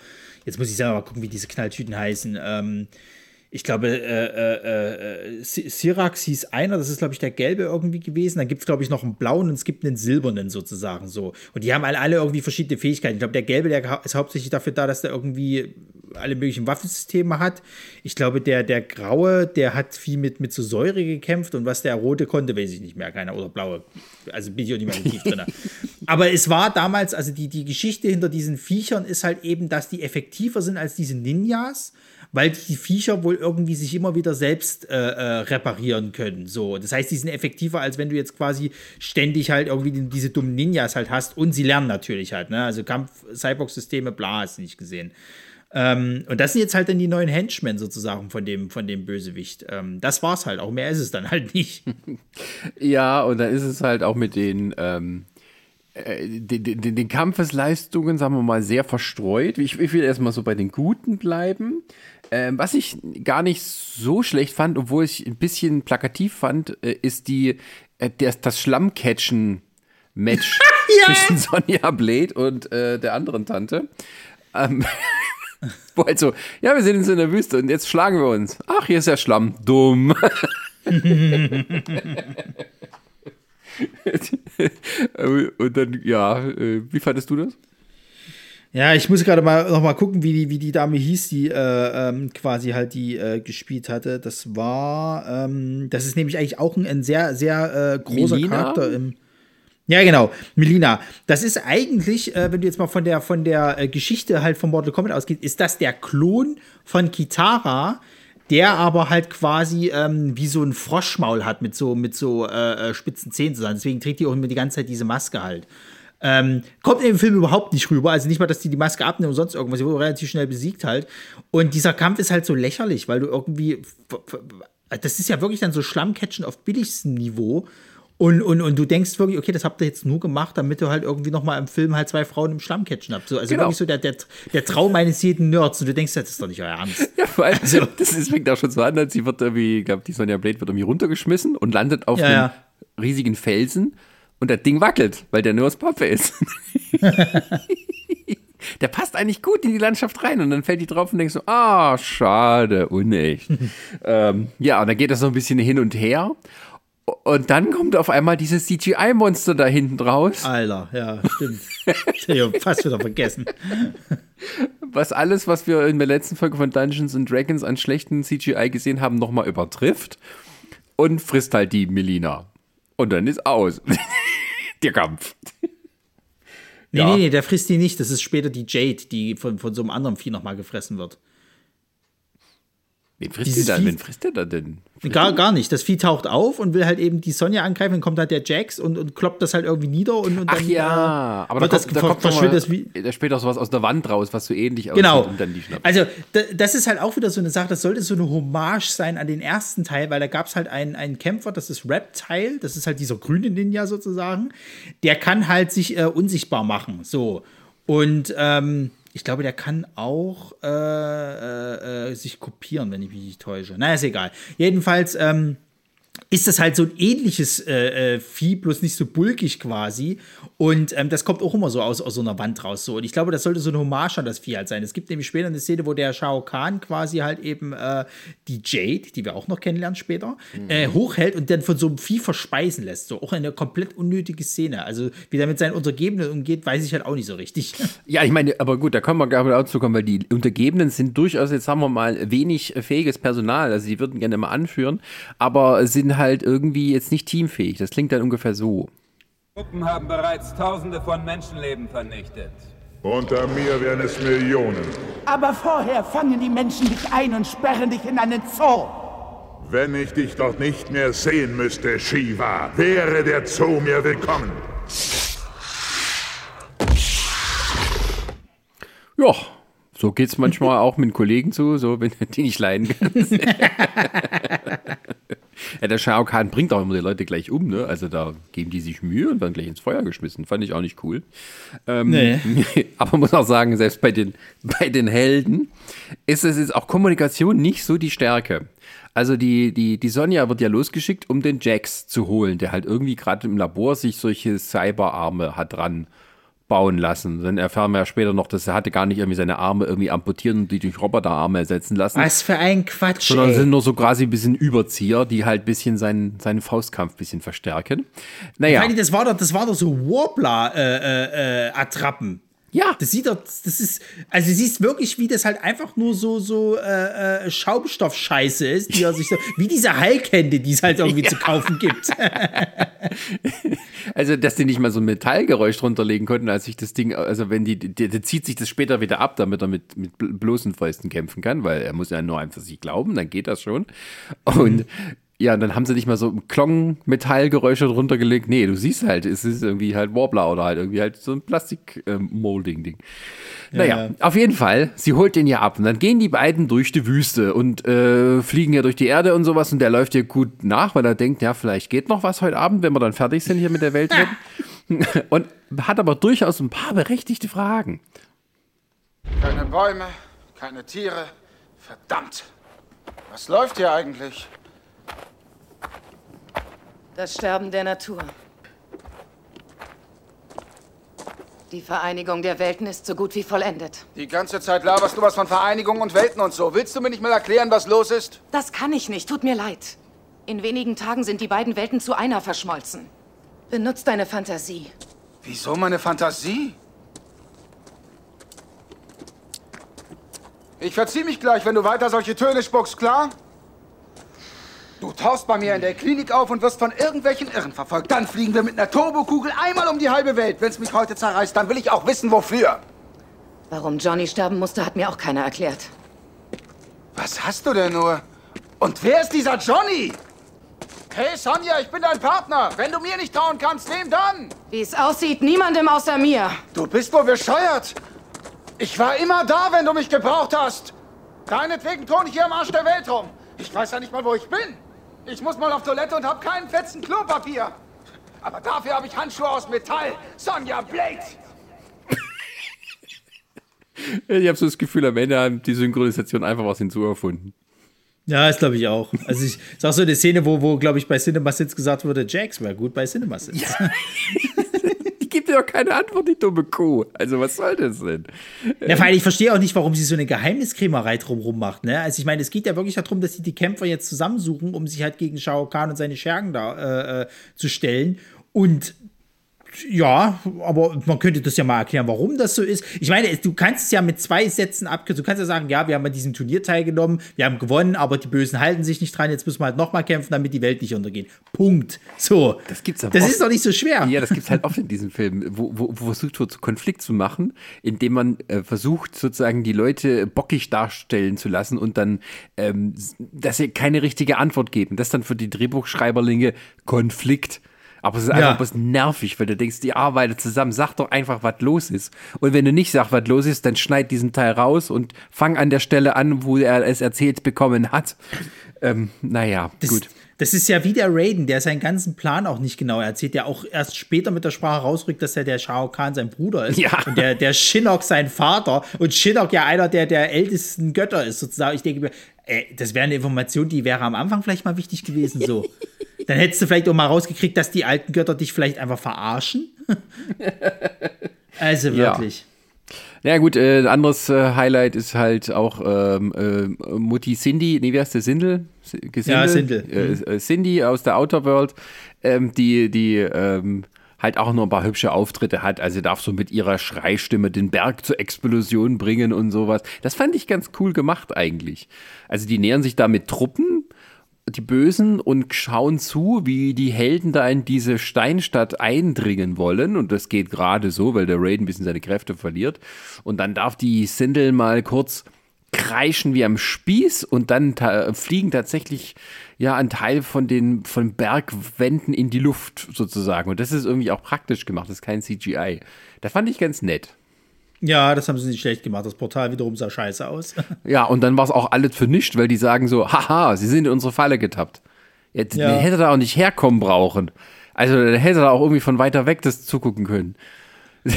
jetzt muss ich selber mal gucken, wie diese Knalltüten heißen. Ähm, ich glaube, äh, äh, äh, Syrax hieß einer, das ist, glaube ich, der gelbe irgendwie gewesen. Dann gibt es, glaube ich, noch einen blauen und es gibt einen silbernen sozusagen so. Und die haben alle, alle irgendwie verschiedene Fähigkeiten. Ich glaube, der gelbe, der ist hauptsächlich dafür da, dass der irgendwie alle möglichen Waffensysteme hat. Ich glaube, der, der graue, der hat viel mit, mit so Säure gekämpft und was der rote konnte, weiß ich nicht mehr, keiner. Oder blaue. Also bin ich auch nicht mehr tief drin. Aber es war damals, also die, die Geschichte hinter diesen Viechern ist halt eben, dass die effektiver sind als diese Ninjas weil die Viecher wohl irgendwie sich immer wieder selbst äh, äh, reparieren können. So, das heißt, die sind effektiver, als wenn du jetzt quasi ständig halt irgendwie die, diese dummen Ninjas halt hast und sie lernen natürlich halt, ne? Also Kampf-Cyborg-Systeme, bla, hast du nicht gesehen. Ähm, und das sind jetzt halt dann die neuen Henchmen sozusagen von dem, von dem Bösewicht. Ähm, das war's halt, auch mehr ist es dann halt nicht.
Ja, und dann ist es halt auch mit den, ähm, äh, den, den, den Kampfesleistungen, sagen wir mal, sehr verstreut. Ich, ich will erstmal so bei den Guten bleiben. Ähm, was ich gar nicht so schlecht fand, obwohl ich ein bisschen plakativ fand, äh, ist die, äh, das, das Schlammcatchen-Match zwischen Sonja Blade und äh, der anderen Tante. Ähm, wo halt so, ja, wir sind jetzt in der Wüste und jetzt schlagen wir uns. Ach, hier ist ja Schlamm. Dumm. und dann, ja, äh, wie fandest du das?
Ja, ich muss gerade mal noch mal gucken, wie die, wie die Dame hieß, die äh, ähm, quasi halt die äh, gespielt hatte. Das war, ähm, das ist nämlich eigentlich auch ein, ein sehr, sehr äh, großer
Melina?
Charakter im. Ja, genau, Melina. Das ist eigentlich, äh, wenn du jetzt mal von der, von der äh, Geschichte halt von Mortal Kombat ausgehst, ist das der Klon von Kitara, der aber halt quasi ähm, wie so ein Froschmaul hat mit so, mit so äh, äh, spitzen Zähnen zusammen. Deswegen trägt die auch immer die ganze Zeit diese Maske halt. Ähm, kommt in dem Film überhaupt nicht rüber. Also nicht mal, dass die die Maske abnehmen und sonst irgendwas. Sie wurde relativ schnell besiegt halt. Und dieser Kampf ist halt so lächerlich, weil du irgendwie. Das ist ja wirklich dann so Schlammcatchen auf billigstem Niveau. Und, und, und du denkst wirklich, okay, das habt ihr jetzt nur gemacht, damit du halt irgendwie noch mal im Film halt zwei Frauen im Schlammcatchen habt. So, also
Genau.
wirklich so der, der, der Traum eines jeden Nerds. Und du denkst, das ist doch nicht euer Ernst.
Ja, vor allem, das ist, fängt auch schon so an, als sie wird irgendwie, ich glaube, die Sonja Blade wird irgendwie runtergeschmissen und landet auf
Ja,
einem
ja.
riesigen Felsen und das Ding wackelt, weil der nur aus Pappe ist. der passt eigentlich gut in die Landschaft rein und dann fällt die drauf und denkst so, ah, schade, unecht. ähm, ja, und dann geht das so ein bisschen hin und her. Und dann kommt auf einmal dieses CGI-Monster da hinten raus.
Alter, ja, stimmt. Ich hab fast wieder vergessen.
was alles, was wir in der letzten Folge von Dungeons and Dragons an schlechten CGI gesehen haben, nochmal übertrifft und frisst halt die Melina. Und dann ist aus. Der Kampf.
Nee,
Ja.
nee, nee, der frisst die nicht. Das ist später die Jade, die von, von so einem anderen Vieh nochmal gefressen wird.
Wen frisst
Dieses
die dann?
Vieh-
Wen frisst der da denn?
Gar, gar nicht. Das Vieh taucht auf und will halt eben die Sonja angreifen. Dann kommt halt der Jax und, und kloppt das halt irgendwie nieder. Und, und
Ach
dann,
ja,
äh,
aber da
wird das,
kommt, da kommt
verschwindet
mal,
das wie.
da spielt auch sowas aus der Wand raus, was so ähnlich aussieht
Genau.
und dann die schnappt.
Also, da- das ist halt auch wieder so eine Sache, das sollte so eine Hommage sein an den ersten Teil, weil da gab es halt einen, einen Kämpfer, das ist Reptile, das ist halt dieser grüne Ninja sozusagen. Der kann halt sich äh, unsichtbar machen. So. Und ähm, ich glaube, der kann auch äh, äh, äh, sich kopieren, wenn ich mich nicht täusche. Na, ist egal. Jedenfalls, ähm, ist das halt so ein ähnliches äh, äh, Vieh, bloß nicht so bulkig quasi. Und ähm, das kommt auch immer so aus, aus so einer Wand raus. So. Und ich glaube, das sollte so eine Hommage an das Vieh halt sein. Es gibt nämlich später eine Szene, wo der Shao Kahn quasi halt eben äh, die Jade, die wir auch noch kennenlernen später, äh, hochhält und dann von so einem Vieh verspeisen lässt. So auch eine komplett unnötige Szene. Also wie der mit seinen Untergebenen umgeht, weiß ich halt auch nicht so richtig.
Ja, ich meine, aber gut, da können wir gar nicht dazu kommen, weil die Untergebenen sind durchaus, jetzt sagen wir mal, wenig äh, fähiges Personal. Also die würden gerne mal anführen, aber sind halt irgendwie jetzt nicht teamfähig. Das klingt dann ungefähr so.
Truppen haben bereits Tausende von Menschenleben vernichtet.
Unter mir wären es Millionen.
Aber vorher fangen die Menschen dich ein und sperren dich in einen Zoo.
Wenn ich dich dort nicht mehr sehen müsste, Shiva, wäre der Zoo mir willkommen.
Ja, so geht's manchmal auch mit Kollegen zu, so wenn die nicht leiden kannst. ja, der Shao Kahn bringt auch immer die Leute gleich um, ne? Also da geben die sich Mühe und werden gleich ins Feuer geschmissen. Fand ich auch nicht cool. Ähm,
Nee.
Aber muss auch sagen, selbst bei den, bei den Helden ist es jetzt auch Kommunikation nicht so die Stärke. Also die, die, die Sonja wird ja losgeschickt, um den Jax zu holen, der halt irgendwie gerade im Labor sich solche Cyberarme hat dran bauen lassen. Dann erfahren wir ja später noch, dass er hatte gar nicht irgendwie seine Arme irgendwie amputiert und die durch Roboterarme ersetzen lassen.
Was für ein Quatsch,
Sondern
ey.
sind nur so quasi ein bisschen Überzieher, die halt ein bisschen seinen, seinen Faustkampf ein bisschen verstärken. Naja,
das war doch, das war doch so Warbler-Attrappen.
Ja,
Das sieht doch, das ist, also du siehst wirklich, wie das halt einfach nur so, so äh, äh, Schaumstoffscheiße ist, die er sich so, wie diese Heilkände, die es halt irgendwie zu kaufen gibt.
also dass die nicht mal so ein Metallgeräusch drunter legen konnten, als sich das Ding, also wenn die, der, der zieht sich das später wieder ab, damit er mit, mit bl- bloßen Fäusten kämpfen kann, weil er muss ja nur einfach sich glauben, dann geht das schon. Und ja, und dann haben sie nicht mal so ein Klong-Metallgeräusche drunter gelegt. Nee, du siehst halt, es ist irgendwie halt Warbler oder halt irgendwie halt so ein Plastik-Molding-Ding. Naja,
ja.
auf jeden Fall, sie holt den ja ab und dann gehen die beiden durch die Wüste und äh, fliegen ja durch die Erde und sowas und der läuft ihr gut nach, weil er denkt, ja, vielleicht geht noch was heute Abend, wenn wir dann fertig sind hier mit der Welt. und hat aber durchaus ein paar berechtigte Fragen.
Keine Bäume, keine Tiere. Verdammt. Was läuft hier eigentlich?
Das Sterben der Natur. Die Vereinigung der Welten ist so gut wie vollendet.
Die ganze Zeit laberst du was von Vereinigung und Welten und so. Willst du mir nicht mal erklären, was los ist?
Das kann ich nicht, tut mir leid. In wenigen Tagen sind die beiden Welten zu einer verschmolzen. Benutzt deine Fantasie.
Wieso meine Fantasie? Ich verzieh mich gleich, wenn du weiter solche Töne spuckst, klar? Du tauchst bei mir in der Klinik auf und wirst von irgendwelchen Irren verfolgt. Dann fliegen wir mit einer Turbokugel einmal um die halbe Welt. Wenn's mich heute zerreißt, dann will ich auch wissen, wofür.
Warum Johnny sterben musste, hat mir auch keiner erklärt.
Was hast du denn nur? Und wer ist dieser Johnny? Hey Sonja, ich bin dein Partner. Wenn du mir nicht trauen kannst, wem dann?
Wie es aussieht, niemandem außer mir.
Du bist wohl bescheuert. Ich war immer da, wenn du mich gebraucht hast. Deinetwegen turn ich hier am Arsch der Welt rum. Ich weiß ja nicht mal, wo ich bin. Ich muss mal auf Toilette und hab keinen fetzen Klopapier. Aber dafür habe ich Handschuhe aus Metall. Sonja Blade.
Ich habe so das Gefühl, am Ende haben die Synchronisation einfach was hinzuerfunden.
Ja, das glaube ich auch. Also ich sag so eine Szene, wo, wo glaube ich, bei Cinema Sins gesagt wurde, Jax wäre gut bei Cinema Sins. Ja.
dir doch keine Antwort, die dumme Kuh. Also was soll das denn?
Ja, vor allem, ich verstehe auch nicht, warum sie so eine Geheimniskrämerei drumherum macht. Ne? Also ich meine, es geht ja wirklich darum, dass sie die Kämpfer jetzt zusammensuchen, um sich halt gegen Shao Kahn und seine Schergen da äh, äh zu stellen. Und ja, aber man könnte das ja mal erklären, warum das so ist. Ich meine, du kannst es ja mit zwei Sätzen abkürzen. Du kannst ja sagen, ja, wir haben an diesem Turnier teilgenommen, wir haben gewonnen, aber die Bösen halten sich nicht dran. Jetzt müssen wir halt nochmal kämpfen, damit die Welt nicht untergeht. Punkt. So.
Das gibt's
aber Das oft. ist doch nicht so schwer.
Ja, das gibt es halt oft in diesen Filmen, wo, wo, wo versucht wird, Konflikt zu machen, indem man äh, versucht, sozusagen die Leute bockig darstellen zu lassen und dann, ähm, dass sie keine richtige Antwort geben. Das dann für die Drehbuchschreiberlinge Konflikt. Aber es ist einfach ja. nervig, weil du denkst, die arbeiten zusammen, sag doch einfach, was los ist. Und wenn du nicht sagst, was los ist, dann schneid diesen Teil raus und fang an der Stelle an, wo er es erzählt bekommen hat. Ähm, naja,
das,
gut.
Das ist ja wie der Raiden, der seinen ganzen Plan auch nicht genau erzählt, der auch erst später mit der Sprache rausrückt, dass er der Shao Kahn sein Bruder ist.
Ja.
Und der, der Shinnok sein Vater. Und Shinnok ja einer der, der ältesten Götter ist, sozusagen. Ich denke mir, ey, das wäre eine Information, die wäre am Anfang vielleicht mal wichtig gewesen, so. Dann hättest du vielleicht auch mal rausgekriegt, dass die alten Götter dich vielleicht einfach verarschen. also wirklich.
Ja. ja gut, äh, ein anderes äh, Highlight ist halt auch ähm, äh, Mutti Cindy, nee, wie heißt der, Sindel?
Gesindel? Ja, Sindel.
Äh, mhm. Cindy aus der Outer World, ähm, die, die ähm, halt auch noch ein paar hübsche Auftritte hat. Also darf so mit ihrer Schreistimme den Berg zur Explosion bringen und sowas. Das fand ich ganz cool gemacht eigentlich. Also die nähern sich da mit Truppen die Bösen und schauen zu, wie die Helden da in diese Steinstadt eindringen wollen. Und das geht gerade so, weil der Raid ein bisschen seine Kräfte verliert. Und dann darf die Sindel mal kurz kreischen wie am Spieß und dann ta fliegen tatsächlich ja ein Teil von den von Bergwänden in die Luft sozusagen. Und das ist irgendwie auch praktisch gemacht, das ist kein CGI. Das fand ich ganz nett.
Ja, das haben sie nicht schlecht gemacht. Das Portal wiederum sah scheiße aus.
Ja, und dann war es auch alles für nichts, weil die sagen so, haha, sie sind in unsere Falle getappt. Jetzt ja. hätte da auch nicht herkommen brauchen. Also dann hätte er auch irgendwie von weiter weg das zugucken können.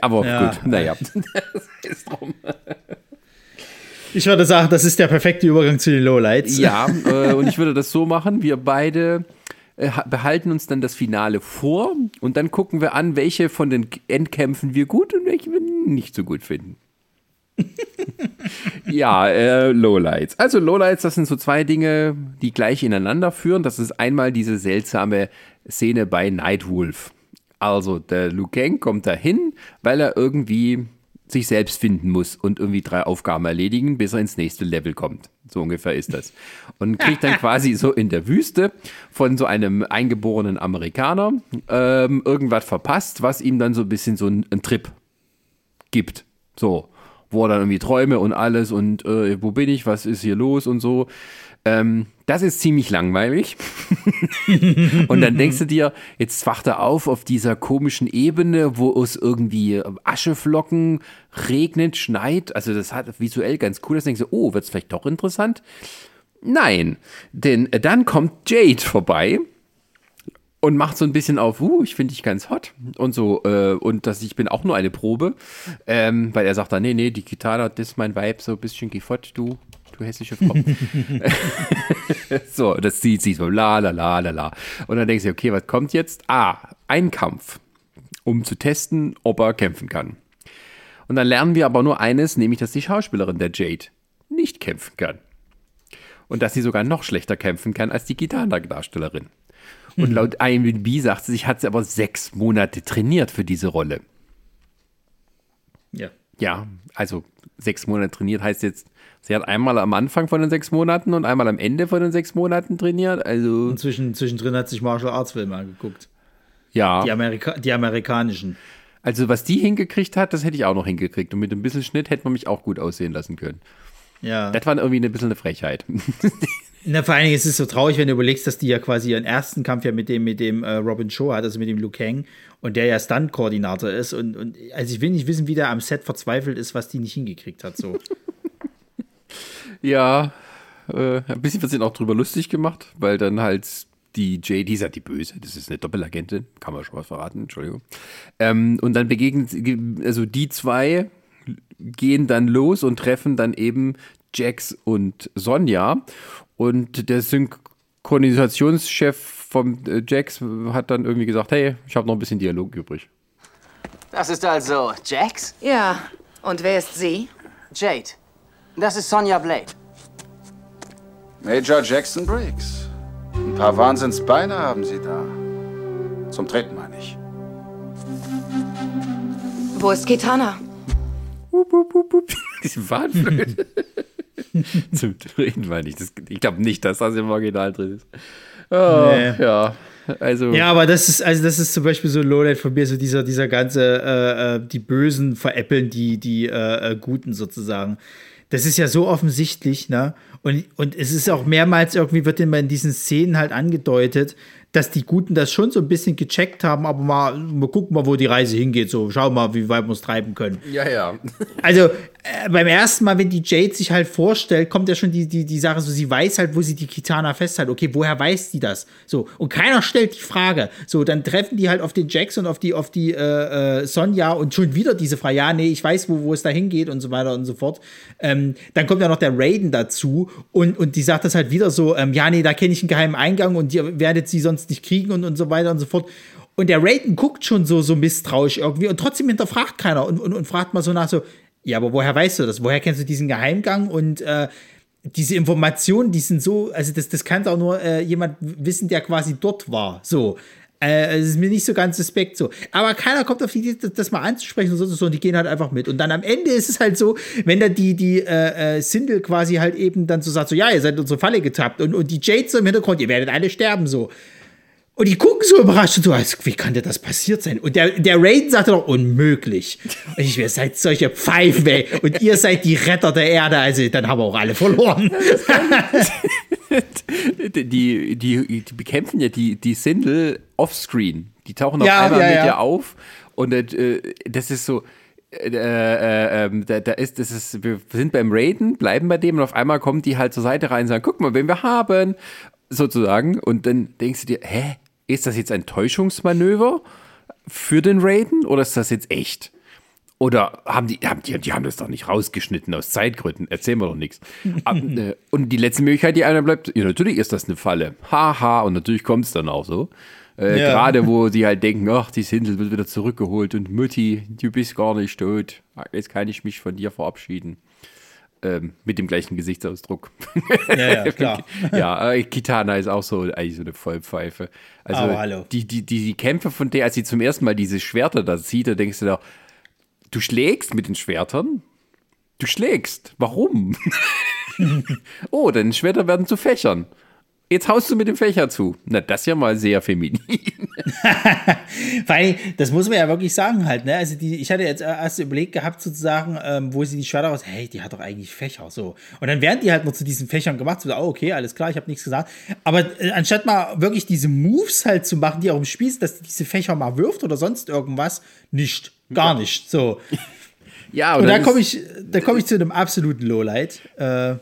Aber ja. gut, naja. ist drum.
Ich würde sagen, das ist der perfekte Übergang zu den Lowlights.
Ja, äh, und ich würde das so machen, wir beide behalten uns dann das Finale vor und dann gucken wir an, welche von den Endkämpfen wir gut und welche wir nicht so gut finden. ja, äh, Lowlights. Also Lowlights, das sind so zwei Dinge, die gleich ineinander führen. Das ist einmal diese seltsame Szene bei Nightwolf. Also der Liu Kang kommt dahin, weil er irgendwie sich selbst finden muss und irgendwie drei Aufgaben erledigen, bis er ins nächste Level kommt. So ungefähr ist das. Und kriegt dann quasi so in der Wüste von so einem eingeborenen Amerikaner ähm, irgendwas verpasst, was ihm dann so ein bisschen so einen, einen Trip gibt. So, wo er dann irgendwie Träume und alles und äh, wo bin ich, was ist hier los und so. Ähm, das ist ziemlich langweilig. und dann denkst du dir, jetzt wacht er auf auf dieser komischen Ebene, wo es irgendwie Ascheflocken regnet, schneit. Also das hat visuell ganz cool. Das denkst du, oh, wird es vielleicht doch interessant? Nein, denn dann kommt Jade vorbei und macht so ein bisschen auf, uh, ich finde dich ganz hot und so äh, und dass ich bin auch nur eine Probe, ähm, weil er sagt dann, nee, nee, die Gitarre, das ist mein Vibe, so ein bisschen gefott, du du hässliche Frau. so, das sieht sie so, la, la, la, la, la. Und dann denkst du, okay, was kommt jetzt? Ah, ein Kampf, um zu testen, ob er kämpfen kann. Und dann lernen wir aber nur eines, nämlich, dass die Schauspielerin der Jade nicht kämpfen kann. Und dass sie sogar noch schlechter kämpfen kann als die Gitarrendarstellerin. Und laut IMDb sagt sie sich, hat sie aber sechs Monate trainiert für diese Rolle.
Ja.
Also sechs Monate trainiert heißt jetzt, sie hat einmal am Anfang von den sechs Monaten und einmal am Ende von den sechs Monaten trainiert. Also
und zwischen, zwischendrin hat sich Martial Arts Filme angeguckt.
Ja.
Die, Amerika die amerikanischen.
Also was die hingekriegt hat, das hätte ich auch noch hingekriegt. Und mit ein bisschen Schnitt hätte man mich auch gut aussehen lassen können.
Ja.
Das war irgendwie ein bisschen eine Frechheit.
Na, vor allen Dingen ist es so traurig, wenn du überlegst, dass die ja quasi ihren ersten Kampf ja mit dem, mit dem äh, Robin Shaw hat, also mit dem Liu Kang, und der ja Stunt-Koordinator ist. Und, und also ich will nicht wissen, wie der am Set verzweifelt ist, was die nicht hingekriegt hat. So.
Ja, äh, ein bisschen wird sich auch drüber lustig gemacht, weil dann halt die Jade, die ist ja die Böse, das ist eine Doppelagentin, kann man schon mal verraten, Entschuldigung. Ähm, und dann begegnen, also die zwei gehen dann los und treffen dann eben Jax und Sonja. Und der Synchronisationschef vom äh, Jax hat dann irgendwie gesagt, hey, ich habe noch ein bisschen Dialog übrig.
Das ist also Jax?
Ja. Und wer ist sie?
Jade. Das ist Sonja Blade.
Major Jackson Briggs. Ein paar Wahnsinnsbeine haben Sie da. Zum Treten meine ich.
Wo ist Kitana?
Wup, wup, wup, wup. Diese Warnflöte. Zum Reden meine ich. Das, ich glaube nicht, dass das im Original drin ist. Oh,
Nee.
Ja, also.
Ja, aber das ist, also das ist zum Beispiel so ein Lowlight von mir, so dieser, dieser ganze, äh, äh, die Bösen veräppeln die, die äh, äh, Guten sozusagen. Das ist ja so offensichtlich, ne? Und, und es ist auch mehrmals irgendwie, wird immer in diesen Szenen halt angedeutet, dass die Guten das schon so ein bisschen gecheckt haben, aber mal, mal gucken mal, wo die Reise hingeht. So, schau mal, wie weit wir es treiben können.
Ja, ja.
Also äh, beim ersten Mal, wenn die Jade sich halt vorstellt, kommt ja schon die, die, die Sache, so sie weiß halt, wo sie die Kitana festhält. Okay, woher weiß die das? So, und keiner stellt die Frage. So, dann treffen die halt auf den Jax und auf die, auf die äh, äh, Sonja und schon wieder diese Frage, ja, nee, ich weiß, wo, wo es da hingeht und so weiter und so fort. Ähm, dann kommt ja noch der Raiden dazu und, und die sagt das halt wieder so, ähm, ja, nee, da kenne ich einen geheimen Eingang und ihr werdet sie sonst nicht kriegen und, und so weiter und so fort. Und der Raiden guckt schon so, so misstrauisch irgendwie und trotzdem hinterfragt keiner und, und, und fragt mal so nach so, ja, aber woher weißt du das? Woher kennst du diesen Geheimgang? Und äh, diese Informationen, die sind so, also das, das kann auch nur äh, jemand wissen, der quasi dort war. So. Äh, es ist mir nicht so ganz suspekt so. Aber keiner kommt auf die Idee, das, das mal anzusprechen und so, so, und die gehen halt einfach mit. Und dann am Ende ist es halt so, wenn da die, die äh, äh, Sindel quasi halt eben dann so sagt, so, ja, ihr seid in unsere Falle getappt. Und, und die Jade so im Hintergrund, ihr werdet alle sterben, so. Und die gucken so überrascht und so, als, wie kann denn das passiert sein? Und der, der Raiden sagte doch, unmöglich. Und ich, ihr seid solche Pfeifen, ey. Und ihr seid die Retter der Erde, also dann haben wir auch alle verloren.
die, die, die, bekämpfen ja die, die Sindel offscreen. Die tauchen auf
Ja,
einmal
ja,
mit
ja.
dir auf. Und äh, das ist so. Äh, äh, ähm, da, da ist, das ist, wir sind beim Raiden, bleiben bei dem und auf einmal kommen die halt zur Seite rein und sagen, guck mal, wen wir haben, sozusagen. Und dann denkst du dir, hä, ist das jetzt ein Täuschungsmanöver für den Raiden oder ist das jetzt echt? Oder haben die, haben die, die haben das doch nicht rausgeschnitten aus Zeitgründen, erzählen wir doch nichts. Äh, Und die letzte Möglichkeit, die einer bleibt, ja, natürlich ist das eine Falle. Haha, und natürlich kommt es dann auch so. Äh,
Ja.
Gerade wo sie halt denken, ach, die Sindel wird wieder zurückgeholt und Mutti, du bist gar nicht tot. Jetzt kann ich mich von dir verabschieden. Ähm, mit dem gleichen Gesichtsausdruck.
Ja, ja, klar.
ja, äh, Kitana ist auch so eigentlich so eine Vollpfeife. Also
Aber hallo.
Die, die, die, die Kämpfe von der, als sie zum ersten Mal diese Schwerter da sieht, da denkst du doch, du schlägst mit den Schwertern? Du schlägst. Warum? oh, deine Schwerter werden zu Fächern. Jetzt haust du mit dem Fächer zu. Na, das ist ja mal sehr feminin.
Weil, das muss man ja wirklich sagen halt, ne? Also die, ich hatte jetzt erst überlegt gehabt, sozusagen, ähm, wo sie die Schwerter raus, hey, die hat doch eigentlich Fächer, so. Und dann werden die halt nur zu diesen Fächern gemacht, so, oh, okay, alles klar, ich habe nichts gesagt. Aber äh, anstatt mal wirklich diese Moves halt zu machen, die auch im Spiel sind, dass die diese Fächer mal wirft oder sonst irgendwas, nicht. Gar nicht. So.
Ja,
Und da komme ich, da komme ich zu einem absoluten Lowlight. Äh,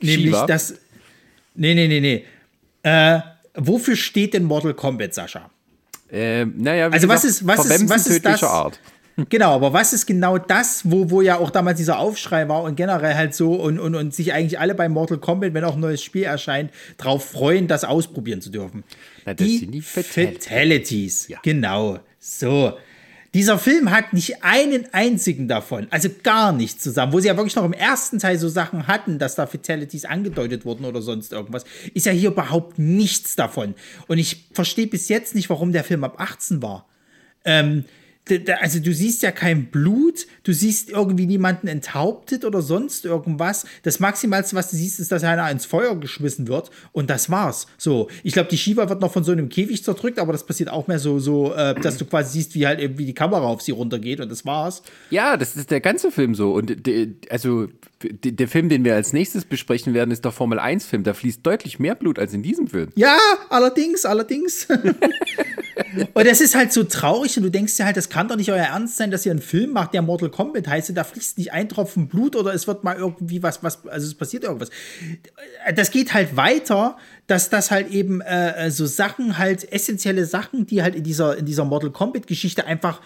nämlich
Shiva?
das. Nee, nee, nee, nee. Äh, wofür steht denn Mortal Kombat, Sascha?
Ähm, naja, wie
Also was
gesagt,
ist, was ist, was ist das?
Art.
Genau, aber was ist genau das, wo, wo ja auch damals dieser Aufschrei war und generell halt so und, und, und sich eigentlich alle bei Mortal Kombat, wenn auch ein neues Spiel erscheint, drauf freuen, das ausprobieren zu dürfen.
Na, das sind die Fatalities.
Fatalities. Genau. So. Dieser Film hat nicht einen einzigen davon, also gar nichts zusammen, wo sie ja wirklich noch im ersten Teil so Sachen hatten, dass da Fatalities angedeutet wurden oder sonst irgendwas, ist ja hier überhaupt nichts davon. Und ich verstehe bis jetzt nicht, warum der Film ab 18 war. Ähm, also du siehst ja kein Blut, du siehst irgendwie niemanden enthauptet oder sonst irgendwas. Das Maximalste, was du siehst, ist, dass einer ins Feuer geschmissen wird und das war's. So, ich glaube, die Shiva wird noch von so einem Käfig zerdrückt, aber das passiert auch mehr so, so äh, dass du quasi siehst, wie halt irgendwie die Kamera auf sie runtergeht und das war's.
Ja, das ist der ganze Film so. Und also der Film, den wir als nächstes besprechen werden, ist der Formel 1-Film. Da fließt deutlich mehr Blut als in diesem Film.
Ja, allerdings, allerdings. und das ist halt so traurig und du denkst dir halt, das kann doch nicht euer Ernst sein, dass ihr einen Film macht, der Mortal Kombat heißt, da fließt nicht ein Tropfen Blut oder es wird mal irgendwie was, was, also es passiert irgendwas. Das geht halt weiter, dass das halt eben äh, so Sachen halt, essentielle Sachen, die halt in dieser, in dieser Mortal Kombat Geschichte einfach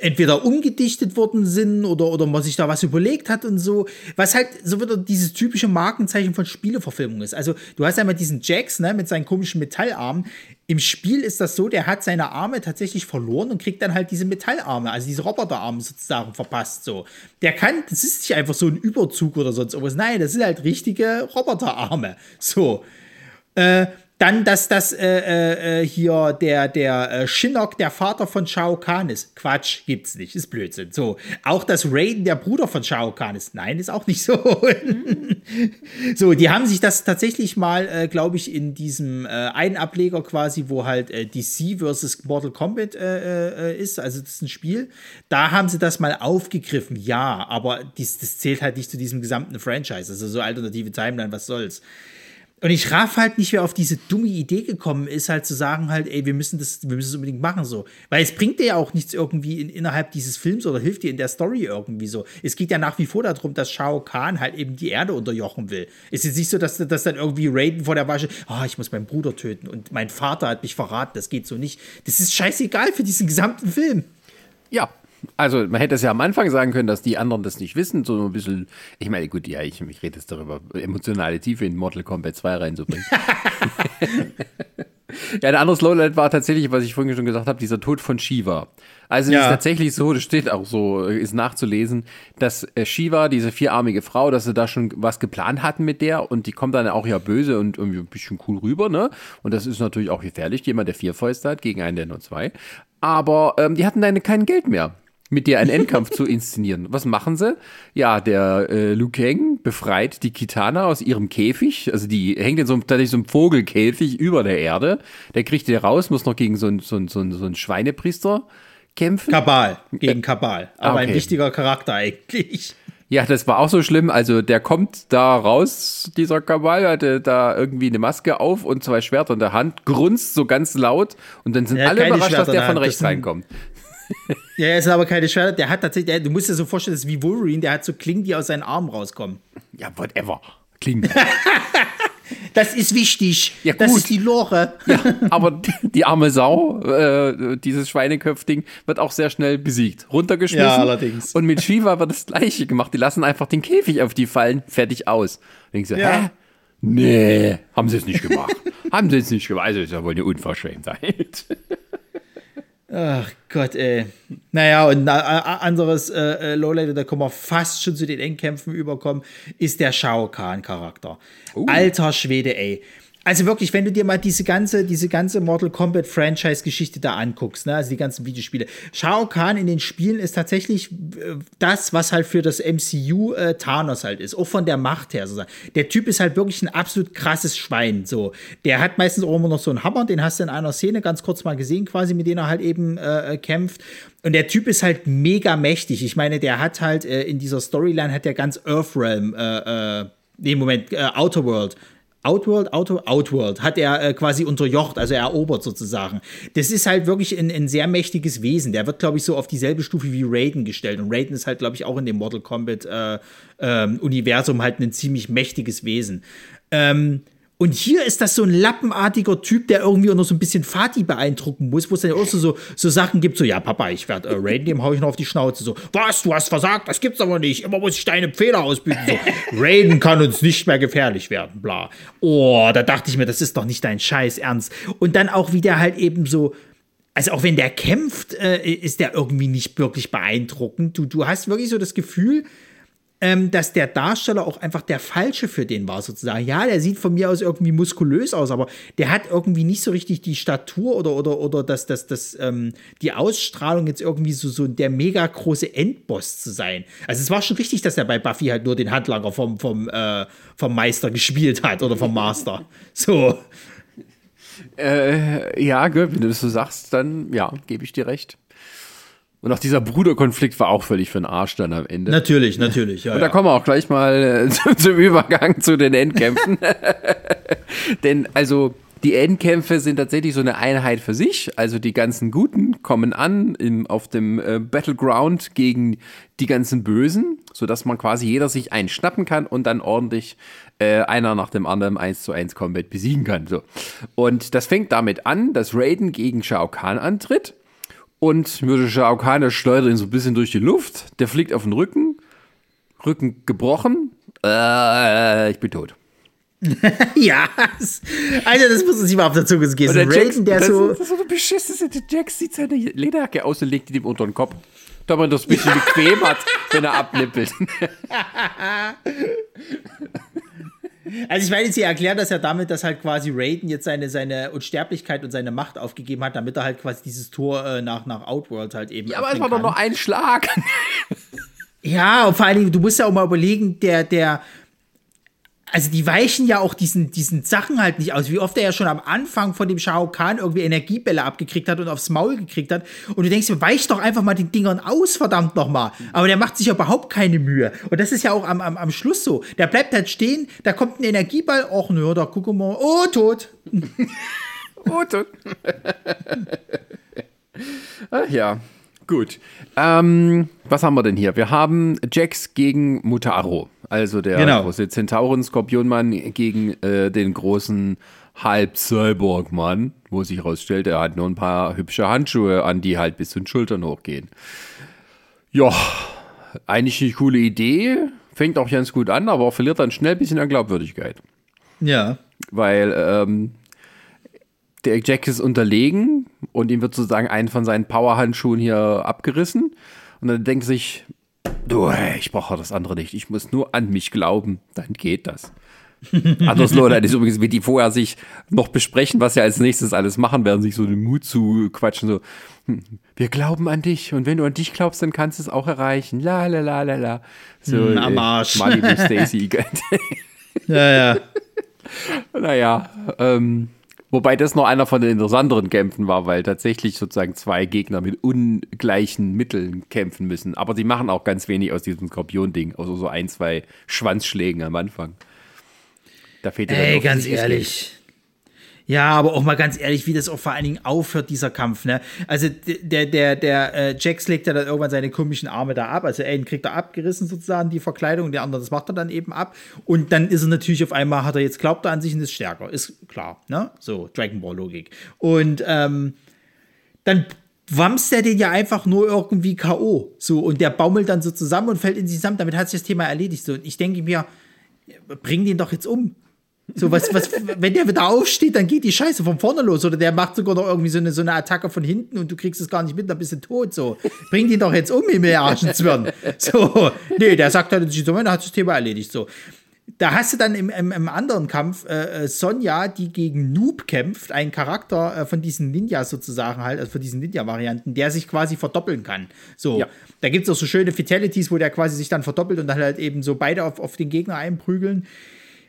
entweder umgedichtet worden sind oder, oder man sich da was überlegt hat und so. Was halt so wieder dieses typische Markenzeichen von Spieleverfilmung ist. Also, du hast einmal diesen Jax, ne, mit seinen komischen Metallarmen. Im Spiel ist das so, der hat seine Arme tatsächlich verloren und kriegt dann halt diese Metallarme, also diese Roboterarme sozusagen verpasst, so. Der kann, das ist nicht einfach so ein Überzug oder sonst irgendwas. Nein, das sind halt richtige Roboterarme. So. Äh, dann, dass das äh, äh, hier der, der äh, Shinnok der Vater von Shao Kahn ist. Quatsch, gibt's nicht, ist Blödsinn. So, auch dass Raiden der Bruder von Shao Kahn ist. Nein, ist auch nicht so. so, die haben sich das tatsächlich mal, äh, glaube ich, in diesem äh, einen Ableger quasi, wo halt äh, DC versus Mortal Kombat äh, äh, ist, also das ist ein Spiel, da haben sie das mal aufgegriffen, ja, aber dies, das zählt halt nicht zu diesem gesamten Franchise, also so alternative Timeline, was soll's. Und ich raff halt nicht, wer auf diese dumme Idee gekommen ist, halt zu sagen halt, ey, wir müssen das, wir müssen es unbedingt machen so. Weil es bringt dir ja auch nichts irgendwie in, innerhalb dieses Films oder hilft dir in der Story irgendwie so. Es geht ja nach wie vor darum, dass Shao Kahn halt eben die Erde unterjochen will. Es ist nicht so, dass, dass dann irgendwie Raiden vor der Wasche, ah, ich muss meinen Bruder töten und mein Vater hat mich verraten, das geht so nicht. Das ist scheißegal für diesen gesamten Film.
Ja, also man hätte es ja am Anfang sagen können, dass die anderen das nicht wissen, so ein bisschen, ich meine, gut, ja, ich, ich rede jetzt darüber, emotionale Tiefe in Mortal Kombat 2 reinzubringen. ja, ein anderes Lowlight war tatsächlich, was ich vorhin schon gesagt habe, dieser Tod von Shiva. Also es
Ja.
ist tatsächlich so, das steht auch so, ist nachzulesen, dass äh, Shiva, diese vierarmige Frau, dass sie da schon was geplant hatten mit der und die kommt dann auch ja böse und irgendwie ein bisschen cool rüber, ne? Und das ist natürlich auch gefährlich, jemand, der vier Fäuste hat, gegen einen, der nur zwei. Aber ähm, die hatten dann kein Geld mehr mit dir einen Endkampf zu inszenieren. Was machen sie? Ja, der äh, Liu Kang befreit die Kitana aus ihrem Käfig. Also die hängt in so einem, tatsächlich so einem Vogelkäfig über der Erde. Der kriegt die raus, muss noch gegen so einen so einen- so einen- so einen Schweinepriester kämpfen.
Kabal, gegen Kabal. Aber
Ah, okay.
ein wichtiger Charakter eigentlich.
Ja, das war auch so schlimm. Also der kommt da raus, dieser Kabal, hatte da irgendwie eine Maske auf und zwei Schwerter in der Hand, grunzt so ganz laut und dann sind
hat
alle überrascht, dass
Schwerter in
der von rechts reinkommt.
Ja, er ist aber keine Schwerter. Der hat tatsächlich, der, du musst dir so vorstellen, das ist wie Wolverine, der hat so Klingen, die aus seinen Armen rauskommen.
Ja, whatever. Klingt.
Das ist wichtig.
Ja,
Das
gut.
ist die Lore.
Ja, aber die, die arme Sau, äh, dieses Schweineköpfding, wird auch sehr schnell besiegt. Runtergeschmissen.
Ja, allerdings.
Und mit Shiva wird das Gleiche gemacht. Die lassen einfach den Käfig auf die fallen, fertig aus. Denkst du,
Ja.
hä? Nee, haben sie es nicht gemacht. haben sie es nicht gemacht. Also ist ja wohl eine Unverschämtheit.
Ach Gott, ey. Naja, und ein anderes äh, äh, Lowlight, da können wir fast schon zu den Endkämpfen überkommen, ist der Shao Kahn-Charakter. Alter Schwede, ey. Also wirklich, wenn du dir mal diese ganze, diese ganze Mortal Kombat Franchise-Geschichte da anguckst, ne, also die ganzen Videospiele. Shao Kahn in den Spielen ist tatsächlich äh, das, was halt für das MCU äh, Thanos halt ist, auch von der Macht her sozusagen. Der Typ ist halt wirklich ein absolut krasses Schwein, so. Der hat meistens auch immer noch so einen Hammer, den hast du in einer Szene ganz kurz mal gesehen, quasi, mit dem er halt eben äh, äh, kämpft. Und der Typ ist halt mega mächtig. Ich meine, der hat halt äh, in dieser Storyline hat der ganz Earthrealm, äh, äh, nee, Moment, äh, Outer World Outworld, Auto, Outworld hat er äh, quasi unterjocht, also erobert sozusagen. Das ist halt wirklich ein, ein sehr mächtiges Wesen. Der wird, glaube ich, so auf dieselbe Stufe wie Raiden gestellt. Und Raiden ist halt, glaube ich, auch in dem Mortal Kombat äh, ähm, Universum halt ein ziemlich mächtiges Wesen. Ähm, und hier ist das so ein lappenartiger Typ, der irgendwie auch noch so ein bisschen Fatih beeindrucken muss, wo es dann auch so, so, so Sachen gibt, so, ja, Papa, ich werde äh, Raiden, dem hau ich noch auf die Schnauze. So, was, du hast versagt, das gibt's aber nicht. Immer muss ich deine Fehler ausbüten. So, Raiden kann uns nicht mehr gefährlich werden, bla. Oh, da dachte ich mir, das ist doch nicht dein Scheiß Ernst. Und dann auch, wie der halt eben so, also auch wenn der kämpft, äh, ist der irgendwie nicht wirklich beeindruckend. Du, du hast wirklich so das Gefühl, ähm, dass der Darsteller auch einfach der Falsche für den war, sozusagen. Ja, der sieht von mir aus irgendwie muskulös aus, aber der hat irgendwie nicht so richtig die Statur oder, oder, oder das, das, das, ähm, die Ausstrahlung, jetzt irgendwie so, so der mega große Endboss zu sein. Also es war schon richtig, dass er bei Buffy halt nur den Handlanger vom, vom, äh, vom Meister gespielt hat oder vom Master. So.
Äh, ja, wenn du das so sagst, dann ja, gebe ich dir recht. Und auch dieser Bruderkonflikt war auch völlig für den Arsch dann am Ende.
Natürlich, natürlich. Ja,
Und da
ja.
kommen wir auch gleich mal äh, zum, Übergang zu den Endkämpfen. Denn also die Endkämpfe sind tatsächlich so eine Einheit für sich. Also die ganzen Guten kommen an im, auf dem äh, Battleground gegen die ganzen Bösen, sodass man quasi jeder sich einen schnappen kann und dann ordentlich äh, einer nach dem anderen 1 zu 1 Combat besiegen kann. So. Und das fängt damit an, dass Raiden gegen Shao Kahn antritt. Und Kahn, der schleudert ihn so ein bisschen durch die Luft. Der fliegt auf den Rücken. Rücken gebrochen. Äh, ich bin tot.
ja, Alter, das muss uns nicht mal auf der Zunge gehen.
Der Jax,
der
das,
so.
das ist so beschissen. Der Jax zieht seine Lederjacke aus und legt die dem unter den Kopf. Damit man das ein bisschen bequem hat, wenn er abnippelt.
Also ich meine, sie erklären das ja damit, dass halt quasi Raiden jetzt seine, seine Unsterblichkeit und seine Macht aufgegeben hat, damit er halt quasi dieses Tor äh, nach, nach Outworld halt eben.
Ja, aber es war doch nur ein Schlag.
Ja, und vor allen Dingen, du musst ja auch mal überlegen, der, der, also die weichen ja auch diesen, diesen Sachen halt nicht aus, wie oft er ja schon am Anfang von dem Shao Kahn irgendwie Energiebälle abgekriegt hat und aufs Maul gekriegt hat. Und du denkst, dir, weich doch einfach mal den Dingern aus, verdammt nochmal. Aber der macht sich ja überhaupt keine Mühe. Und das ist ja auch am, am, am Schluss so. Der bleibt halt stehen, da kommt ein Energieball, och nö, da guck mal, oh, tot.
Oh, tot. Ach ja, gut. Ähm, was haben wir denn hier? Wir haben Jax gegen Mutaro. Also der
Genau.
große Zentauren-Skorpionmann gegen äh, den großen Halb-Cyborg-Mann, wo sich herausstellt, er hat nur ein paar hübsche Handschuhe an, die halt bis zu den Schultern hochgehen. Ja, eigentlich eine coole Idee. Fängt auch ganz gut an, aber verliert dann schnell ein bisschen an Glaubwürdigkeit
Ja.
weil ähm, der Jack ist unterlegen und ihm wird sozusagen ein von seinen Powerhandschuhen hier abgerissen und dann denkt sich, du, hey, ich brauche das andere nicht, ich muss nur an mich glauben, dann geht das. Anders Leute ist übrigens, wie die vorher sich noch besprechen, was sie als nächstes alles machen werden, sich so den Mut zu quatschen, so, hm, wir glauben an dich und wenn du an dich glaubst, dann kannst du es auch erreichen, la la la la la. So,
Hm, am Arsch.
Malibu Stacy.
Ja, ja.
Naja, ähm, wobei das noch einer von den interessanteren Kämpfen war, weil tatsächlich sozusagen zwei Gegner mit ungleichen Mitteln kämpfen müssen. Aber sie machen auch ganz wenig aus diesem Skorpion-Ding, außer so ein, zwei Schwanzschlägen am Anfang. Da fehlt
Ey, ganz ehrlich. Ja, aber auch mal ganz ehrlich, wie das auch vor allen Dingen aufhört, dieser Kampf, ne? Also der, der, der äh, Jax legt ja dann irgendwann seine komischen Arme da ab. Also einen kriegt er abgerissen sozusagen, die Verkleidung, der andere, das macht er dann eben ab. Und dann ist er natürlich auf einmal, hat er jetzt glaubt er an sich und ist stärker. Ist klar, ne? So, Dragon Ball Logik. Und ähm, dann wamst er den ja einfach nur irgendwie K.O. So, und der baumelt dann so zusammen und fällt in sich zusammen. Damit hat sich das Thema erledigt. So, und ich denke mir, bring den doch jetzt um. So, was, was, wenn der wieder aufsteht, dann geht die Scheiße von vorne los. Oder der macht sogar noch irgendwie so eine, so eine Attacke von hinten und du kriegst es gar nicht mit, dann bist du tot. So, bring den doch jetzt um, Himmel, Arschenzwirn. So, nee, der sagt halt, dann hat das Thema erledigt. So. Da hast du dann im, im, im anderen Kampf äh, äh, Sonja, die gegen Noob kämpft, ein Charakter äh, von diesen Ninjas sozusagen halt, also von diesen Ninja-Varianten, der sich quasi verdoppeln kann. So,
Ja.
da gibt es auch so schöne Fatalities, wo der quasi sich dann verdoppelt und dann halt eben so beide auf, auf den Gegner einprügeln.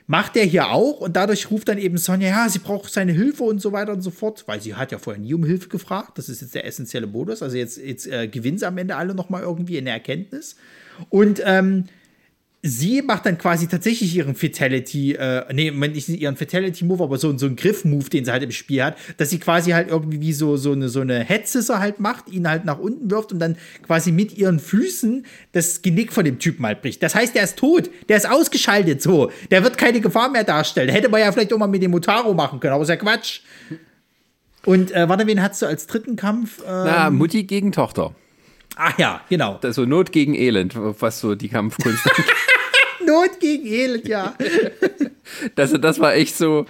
Macht er hier auch und dadurch ruft dann eben Sonja, ja, sie braucht seine Hilfe und so weiter und so fort, weil sie hat ja vorher nie um Hilfe gefragt. Das ist jetzt der essentielle Modus. Also jetzt, jetzt äh, gewinnen sie am Ende alle nochmal irgendwie in der Erkenntnis. Und ähm, sie macht dann quasi tatsächlich ihren Fatality, äh, nee, nicht ihren Fatality-Move, aber so, so einen Griff-Move, den sie halt im Spiel hat, dass sie quasi halt irgendwie wie so, so eine, so eine Head-Scissor halt macht, ihn halt nach unten wirft und dann quasi mit ihren Füßen das Genick von dem Typen halt bricht. Das heißt, der ist tot, der ist ausgeschaltet so, der wird keine Gefahr mehr darstellen. Hätte man ja vielleicht auch mal mit dem Motaro machen können, aber ist ja Quatsch. Und äh, warte, wen hast du als dritten Kampf? Ähm,
Na, Mutti gegen Tochter.
Ach ja, genau.
Also Not gegen Elend, was so die Kampfkunst
Not gegen Elend, ja.
Das, das war echt so,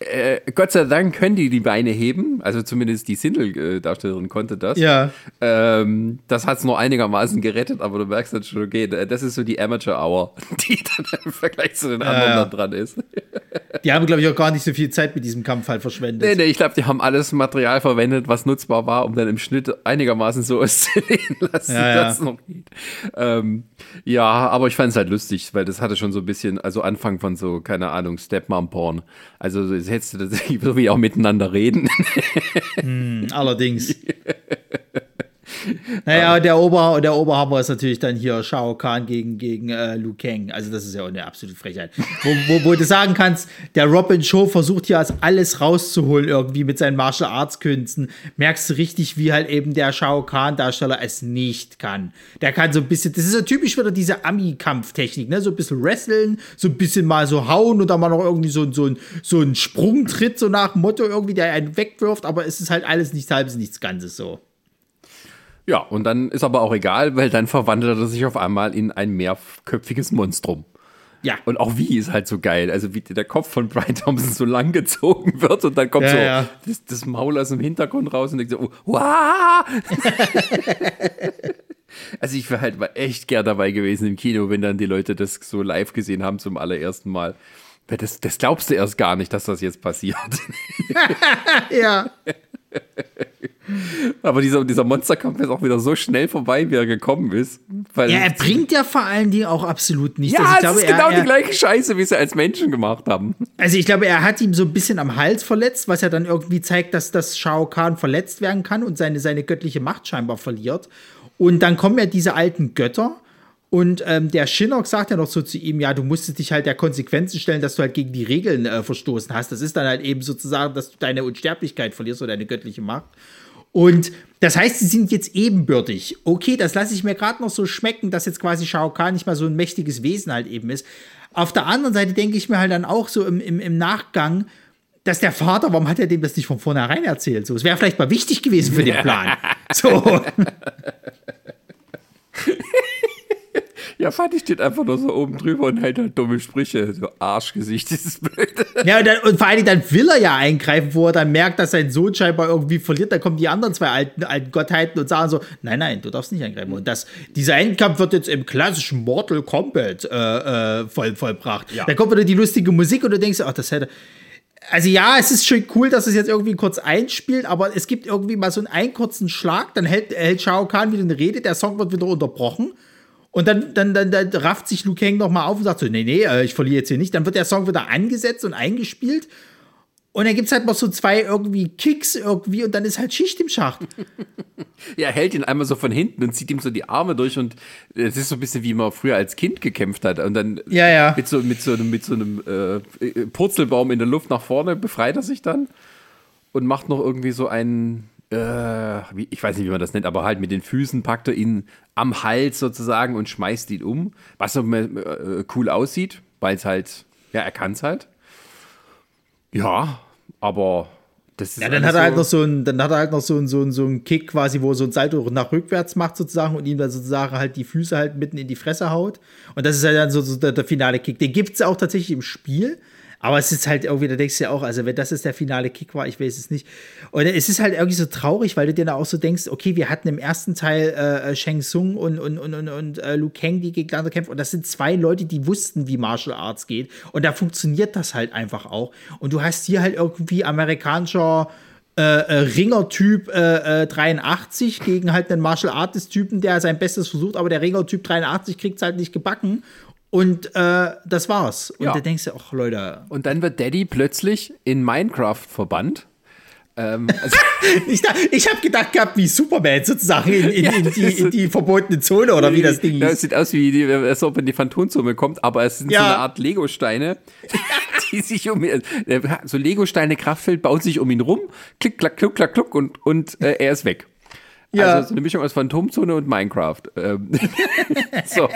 äh, Gott sei Dank können die die Beine heben, also zumindest die Sindel-Darstellerin konnte das.
Ja.
Ähm, das hat es nur einigermaßen gerettet, aber du merkst dann schon, okay, das ist so die Amateur-Hour, die dann im Vergleich zu den anderen
ja.
da dran ist.
Die haben, glaube ich, auch gar nicht so viel Zeit mit diesem Kampf halt verschwendet.
Nee, nee, ich glaube, die haben alles Material verwendet, was nutzbar war, um dann im Schnitt einigermaßen so auszusehen lassen,
Ja, ja.
noch geht. Ähm, ja, aber ich fand es halt lustig, weil das hatte schon so ein bisschen, also Anfang von so, keine Ahnung, Stepmom-Porn. Also so, jetzt hättest du das so wie auch miteinander reden.
Allerdings. Naja, der, Ober, der Oberhammer ist natürlich dann hier Shao Kahn gegen, gegen äh, Liu Kang. Also, das ist ja auch eine absolute Frechheit. Wo, wo, wo du sagen kannst, der Robin Show versucht hier als alles rauszuholen, irgendwie mit seinen Martial Arts Künsten. Merkst du richtig, wie halt eben der Shao Kahn-Darsteller es nicht kann. Der kann so ein bisschen, das ist so typisch wieder diese Ami-Kampftechnik, ne? So ein bisschen wresteln, so ein bisschen mal so hauen und dann mal noch irgendwie so, so, ein, so ein Sprungtritt, so nach Motto irgendwie, der einen wegwirft, aber es ist halt alles nichts halbes, nichts Ganzes so.
Ja, und dann ist aber auch egal, weil dann verwandelt er sich auf einmal in ein mehrköpfiges Monstrum.
Ja.
Und auch wie ist halt so geil. Also wie der Kopf von Brian Thompson so lang gezogen wird und dann kommt
Ja,
so
ja.
Das, das Maul aus dem Hintergrund raus und denkt so, wow! also ich wäre halt mal echt gern dabei gewesen im Kino, wenn dann die Leute das so live gesehen haben zum allerersten Mal. Weil Das, das glaubst du erst gar nicht, dass das jetzt passiert.
Ja.
Aber dieser, dieser Monsterkampf ist auch wieder so schnell vorbei, wie er gekommen ist. Weil
Ja, er bringt ja vor allen Dingen auch absolut nichts.
Ja,
also ich
es
glaube,
ist genau
er,
die gleiche Scheiße, wie sie als Menschen gemacht haben.
Also ich glaube, er hat ihm so ein bisschen am Hals verletzt, was ja dann irgendwie zeigt, dass das Shao Kahn verletzt werden kann und seine, seine göttliche Macht scheinbar verliert. Und dann kommen ja diese alten Götter. Und ähm, der Shinnok sagt ja noch so zu ihm, ja, du musstest dich halt der Konsequenzen stellen, dass du halt gegen die Regeln äh, verstoßen hast. Das ist dann halt eben sozusagen, dass du deine Unsterblichkeit verlierst oder deine göttliche Macht. Und das heißt, sie sind jetzt ebenbürtig. Okay, das lasse ich mir gerade noch so schmecken, dass jetzt quasi Shao Kahn nicht mal so ein mächtiges Wesen halt eben ist. Auf der anderen Seite denke ich mir halt dann auch so im, im, im Nachgang, dass der Vater, warum hat er dem das nicht von vornherein erzählt? So, es wäre vielleicht mal wichtig gewesen für den Plan. So.
Ja, Fatih steht einfach nur so oben drüber und hält halt dumme Sprüche. So Arschgesicht, dieses Blöde.
Ja, und, dann, und vor allen Dingen dann will er ja eingreifen, wo er dann merkt, dass sein Sohn scheinbar irgendwie verliert. Dann kommen die anderen zwei alten, alten Gottheiten und sagen so: Nein, nein, du darfst nicht eingreifen. Und das, dieser Endkampf wird jetzt im klassischen Mortal Kombat äh, äh, voll, vollbracht.
Ja.
Da kommt wieder die lustige Musik und du denkst: Ach, das hätte. Also ja, es ist schön cool, dass es jetzt irgendwie kurz einspielt, aber es gibt irgendwie mal so einen, einen kurzen Schlag, dann hält, hält Shao Kahn wieder eine Rede, der Song wird wieder unterbrochen. Und dann, dann, dann, dann rafft sich Liu Kang noch mal auf und sagt so, nee, nee, äh, ich verliere jetzt hier nicht. Dann wird der Song wieder angesetzt und eingespielt. Und dann gibt es halt noch so zwei irgendwie Kicks irgendwie und dann ist halt Schicht im Schacht.
Ja, er hält ihn einmal so von hinten und zieht ihm so die Arme durch und es ist so ein bisschen wie man früher als Kind gekämpft hat und dann
Ja, ja.
mit so mit so einem mit so einem äh, Purzelbaum in der Luft nach vorne befreit er sich dann und macht noch irgendwie so einen äh, wie, ich weiß nicht, wie man das nennt, aber halt mit den Füßen packt er ihn am Hals sozusagen und schmeißt ihn um, was so äh, cool aussieht, weil es halt, ja, er kann es halt. Ja, aber das ist
Ja, dann hat er halt
so-
noch so einen, dann hat er halt noch so einen, so einen, so einen Kick quasi, wo er so ein Salto nach rückwärts macht sozusagen und ihm dann sozusagen halt die Füße halt mitten in die Fresse haut. Und das ist halt dann so, so der, der finale Kick. Den gibt es auch tatsächlich im Spiel. Aber es ist halt irgendwie, da denkst du ja auch, also wenn das jetzt der finale Kick war, ich weiß es nicht. Und es ist halt irgendwie so traurig, weil du dir da auch so denkst, okay, wir hatten im ersten Teil äh, Shang Tsung und, und, und, und, und äh, Liu Kang, die gegeneinander kämpfen. Und das sind zwei Leute, die wussten, wie Martial Arts geht. Und da funktioniert das halt einfach auch. Und du hast hier halt irgendwie amerikanischer äh, äh, Ringer-Typ äh, äh, 83 gegen halt einen Martial Artist-Typen, der sein Bestes versucht, aber der Ringer-Typ 83 kriegt es halt nicht gebacken. Und äh, das war's. Und
Ja.
da denkst du, ach Leute.
Und dann wird Daddy plötzlich in Minecraft verbannt. Ähm, also,
Ich, ich habe gedacht gehabt, wie Superman sozusagen in, in, in, die, in die verbotene Zone oder wie das Ding
Ja, es sieht aus wie, die, als ob in die Phantomzone kommt, aber es sind
Ja.
so eine Art Lego-Steine, die sich um ihn, so Lego-Steine Kraftfeld baut sich um ihn rum, klick, klack, kluck, klack, kluck und, und äh, er ist weg.
Ja.
Also so eine Mischung aus Phantomzone und Minecraft. Ähm, so.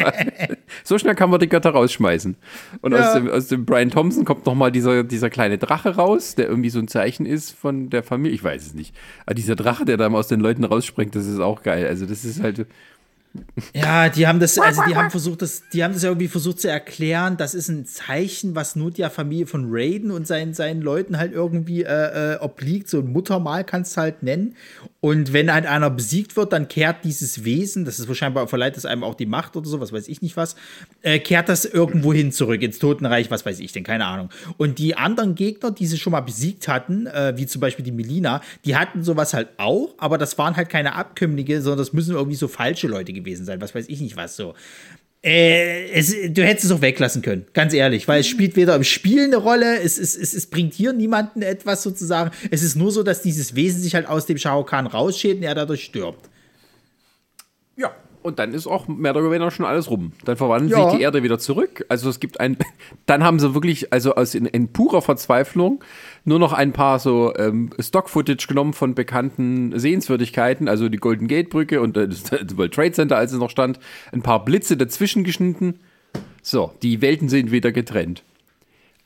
so schnell kann man die Götter rausschmeißen. Und
Ja.
aus, dem, aus dem Brian Thompson kommt nochmal dieser, dieser kleine Drache raus, der irgendwie so ein Zeichen ist von der Familie. Ich weiß es nicht. Aber dieser Drache, der da mal aus den Leuten rausspringt, das ist auch geil. Also das ist halt.
Ja, die haben das, also die haben versucht, das, die haben das irgendwie versucht zu erklären. Das ist ein Zeichen, was nur der Familie von Raiden und seinen, seinen Leuten halt irgendwie äh, äh, obliegt. So ein Muttermal kannst du halt nennen. Und wenn halt einer besiegt wird, dann kehrt dieses Wesen, das ist wahrscheinlich verleiht es einem auch die Macht oder so, was weiß ich nicht was, äh, kehrt das irgendwo hin zurück ins Totenreich, was weiß ich denn, keine Ahnung. Und die anderen Gegner, die sie schon mal besiegt hatten, äh, wie zum Beispiel die Melina, die hatten sowas halt auch, aber das waren halt keine Abkömmlinge, sondern das müssen irgendwie so falsche Leute gewesen sein, was weiß ich nicht was so. Äh, es, du hättest es auch weglassen können, ganz ehrlich, weil es spielt weder im Spiel eine Rolle, es, es, es, es bringt hier niemanden etwas sozusagen. Es ist nur so, dass dieses Wesen sich halt aus dem Shao Kahn rausschält und er dadurch stirbt.
Und dann ist auch mehr oder weniger schon alles rum. Dann verwandelt
Ja.
sich die Erde wieder zurück. Also es gibt ein, dann haben sie wirklich, also aus in, in purer Verzweiflung, nur noch ein paar so ähm, Stock-Footage genommen von bekannten Sehenswürdigkeiten, also die Golden Gate Brücke und äh, das das World Trade Center, als es noch stand, ein paar Blitze dazwischen geschnitten. So, die Welten sind wieder getrennt.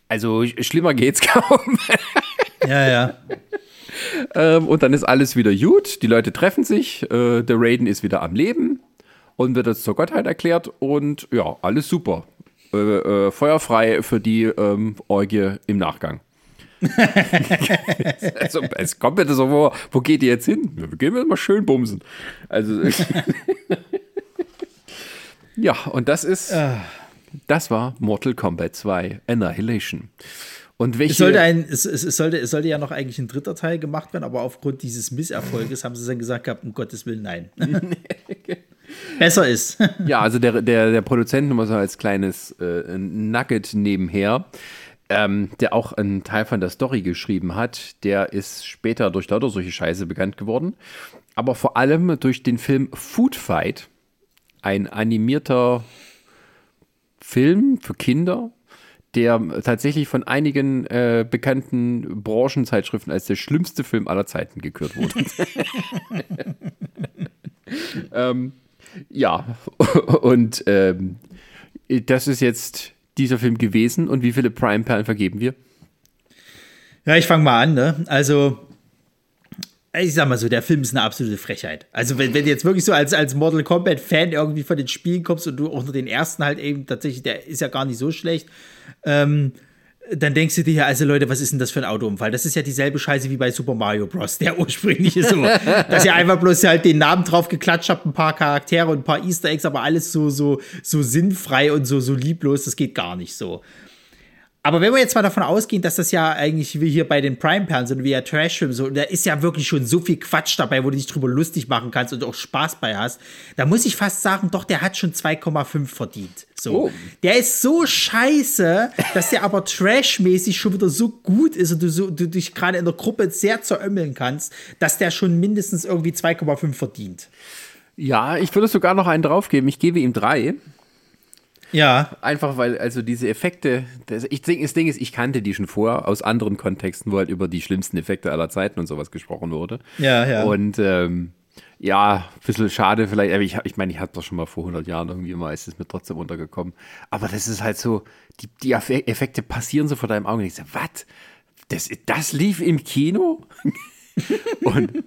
Also sch- schlimmer geht's kaum.
Ja, ja.
Ähm, und dann ist alles wieder gut. Die Leute treffen sich. Äh, der Raiden ist wieder am Leben und wird jetzt zur Gottheit erklärt. Und ja, alles super. Äh, äh, feuerfrei für die ähm, Orgie im Nachgang. also, es kommt mir das so vor, wo geht ihr jetzt hin? Wir gehen jetzt mal schön bumsen. Also, ja, und das ist, das war Mortal Kombat 2 Annihilation. Und welche,
Es sollte, ein, es, es, sollte, es sollte ja noch eigentlich ein dritter Teil gemacht werden, aber aufgrund dieses Misserfolges haben sie dann gesagt gehabt, um Gottes Willen, nein. Besser ist.
Ja, also der, der, der Produzent, nur mal so als kleines äh, Nugget nebenher, ähm, der auch einen Teil von der Story geschrieben hat, der ist später durch lauter solche Scheiße bekannt geworden. Aber vor allem durch den Film Food Fight, ein animierter Film für Kinder, der tatsächlich von einigen äh, bekannten Branchenzeitschriften als der schlimmste Film aller Zeiten gekürt wurde. ähm, ja, und ähm, das ist jetzt dieser Film gewesen. Und wie viele Prime-Perlen vergeben wir?
Ja, ich fange mal an, ne? Also, ich sag mal so, der Film ist eine absolute Frechheit. Also, wenn, wenn du jetzt wirklich so als, als Mortal Kombat-Fan irgendwie von den Spielen kommst und du auch nur den ersten halt eben tatsächlich, der ist ja gar nicht so schlecht, ähm, dann denkst du dir ja, also Leute, was ist denn das für ein Autounfall? Das ist ja dieselbe Scheiße wie bei Super Mario Bros., der ursprüngliche so. dass ihr einfach bloß halt den Namen drauf geklatscht habt, ein paar Charaktere und ein paar Easter Eggs, aber alles so, so, so sinnfrei und so, so lieblos, das geht gar nicht so. Aber wenn wir jetzt mal davon ausgehen, dass das ja eigentlich wie hier bei den Prime-Perlen sind, wie ja Trash-Film, so, da ist ja wirklich schon so viel Quatsch dabei, wo du dich drüber lustig machen kannst und auch Spaß bei hast, da muss ich fast sagen, doch, der hat schon 2,5 verdient. So.
Oh.
Der ist so scheiße, dass der aber trashmäßig schon wieder so gut ist und du, so, du dich gerade in der Gruppe sehr zerömmeln kannst, dass der schon mindestens irgendwie 2,5 verdient.
Ja, ich würde sogar noch einen draufgeben. Ich gebe ihm drei.
Ja.
Einfach weil, also diese Effekte, das, ich das Ding ist, ich kannte die schon vor, aus anderen Kontexten, wo halt über die schlimmsten Effekte aller Zeiten und sowas gesprochen wurde.
Ja, ja.
Und ähm, ja, ein bisschen schade vielleicht, aber ich, ich meine, ich hatte das schon mal vor 100 Jahren irgendwie mal, ist es mir trotzdem untergekommen. Aber das ist halt so, die, die Effe- Effekte passieren so vor deinem Auge und ich so, was? Das, das lief im Kino? und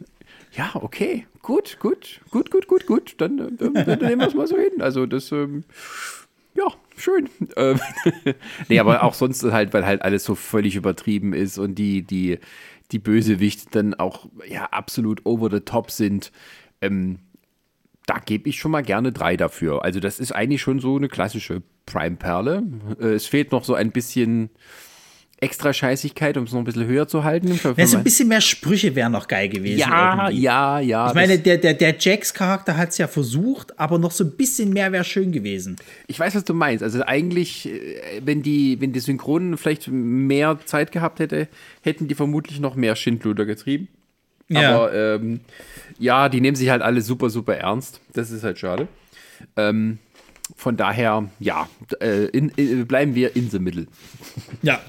ja, okay, gut, gut, gut, gut, gut, gut, dann, dann, dann nehmen wir es mal so hin. Also das, ähm, ja, schön. Ähm, nee, aber auch sonst halt, weil halt alles so völlig übertrieben ist und die, die, die Bösewichte dann auch ja absolut over the top sind. Ähm, da gebe ich schon mal gerne drei dafür. Also das ist eigentlich schon so eine klassische Prime-Perle. Äh, es fehlt noch so ein bisschen extra Scheißigkeit, um es noch ein bisschen höher zu halten.
Ja, so ein bisschen mehr Sprüche wären noch geil gewesen.
ja,
irgendwie.
ja, ja.
Ich meine, der, der, der Jax-Charakter hat es ja versucht, aber noch so ein bisschen mehr wäre schön gewesen.
Ich weiß, was du meinst. Also eigentlich, äh, wenn die, wenn die Synchronen vielleicht mehr Zeit gehabt hätte, hätten die vermutlich noch mehr Schindluder getrieben.
Ja.
Aber ähm, ja, die nehmen sich halt alle super, super ernst. Das ist halt schade. Ähm, von daher, ja, äh, in, in, bleiben wir in the middle.
Ja.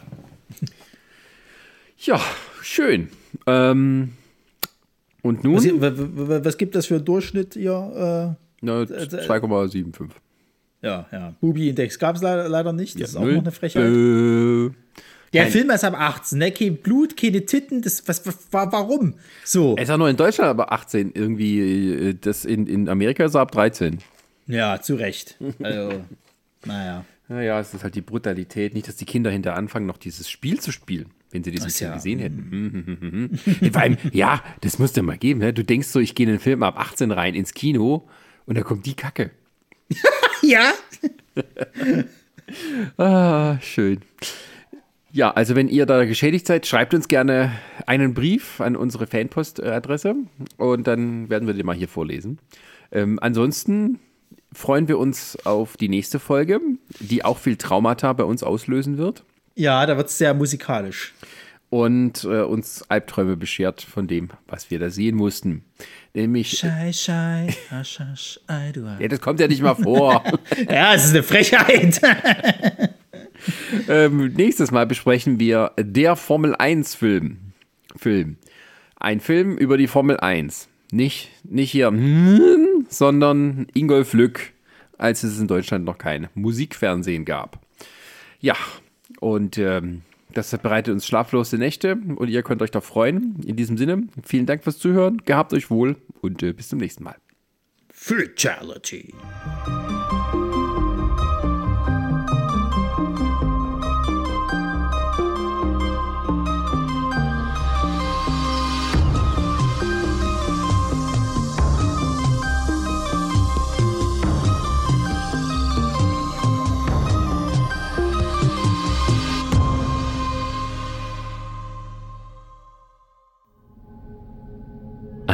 Ja, schön. Ähm, und nun?
Was, wa- wa- was gibt das für einen Durchschnitt hier?
Na, 2,75.
Äh, ja, ja. Hubi-Index gab es leider, leider nicht. Das ist auch
null.
noch eine Frechheit.
Äh,
Der
kein-
Film ist ab 18, ne? Kein Blut, keine Titten. Das, was, was, wa- warum? So.
er ist ja nur in Deutschland aber 18 irgendwie. äh, Das in, in Amerika ist er ab 13.
Ja, zu Recht. Also, naja.
Naja, es ist halt die Brutalität. Nicht, dass die Kinder hinter anfangen, noch dieses Spiel zu spielen, wenn sie diesen Film
ja.
gesehen hätten. Vor allem, ja, das musst du mal geben. Ne? Du denkst so, ich gehe in den Film ab 18 rein ins Kino und da kommt die Kacke.
Ja?
Ah, schön. Ja, also wenn ihr da geschädigt seid, schreibt uns gerne einen Brief an unsere Fanpost-Adresse und dann werden wir den mal hier vorlesen. Ähm, ansonsten freuen wir uns auf die nächste Folge, die auch viel Traumata bei uns auslösen wird
Ja, da wird es sehr musikalisch.
und äh, uns Albträume beschert von dem, was wir da sehen mussten. Nämlich,
Schei, schei, hasch, hasch, ei, du.
ja, das kommt ja nicht mal vor.
Ja, es ist eine Frechheit.
ähm, nächstes Mal besprechen wir der Formel 1 Film. Film. Ein Film über die Formel 1. Nicht, nicht hier, hm, sondern Ingolf Lück, als es in Deutschland noch kein Musikfernsehen gab. Ja, und ähm, das bereitet uns schlaflose Nächte und ihr könnt euch da freuen. In diesem Sinne, vielen Dank fürs Zuhören, gehabt euch wohl und äh, bis zum nächsten Mal.
Fatality.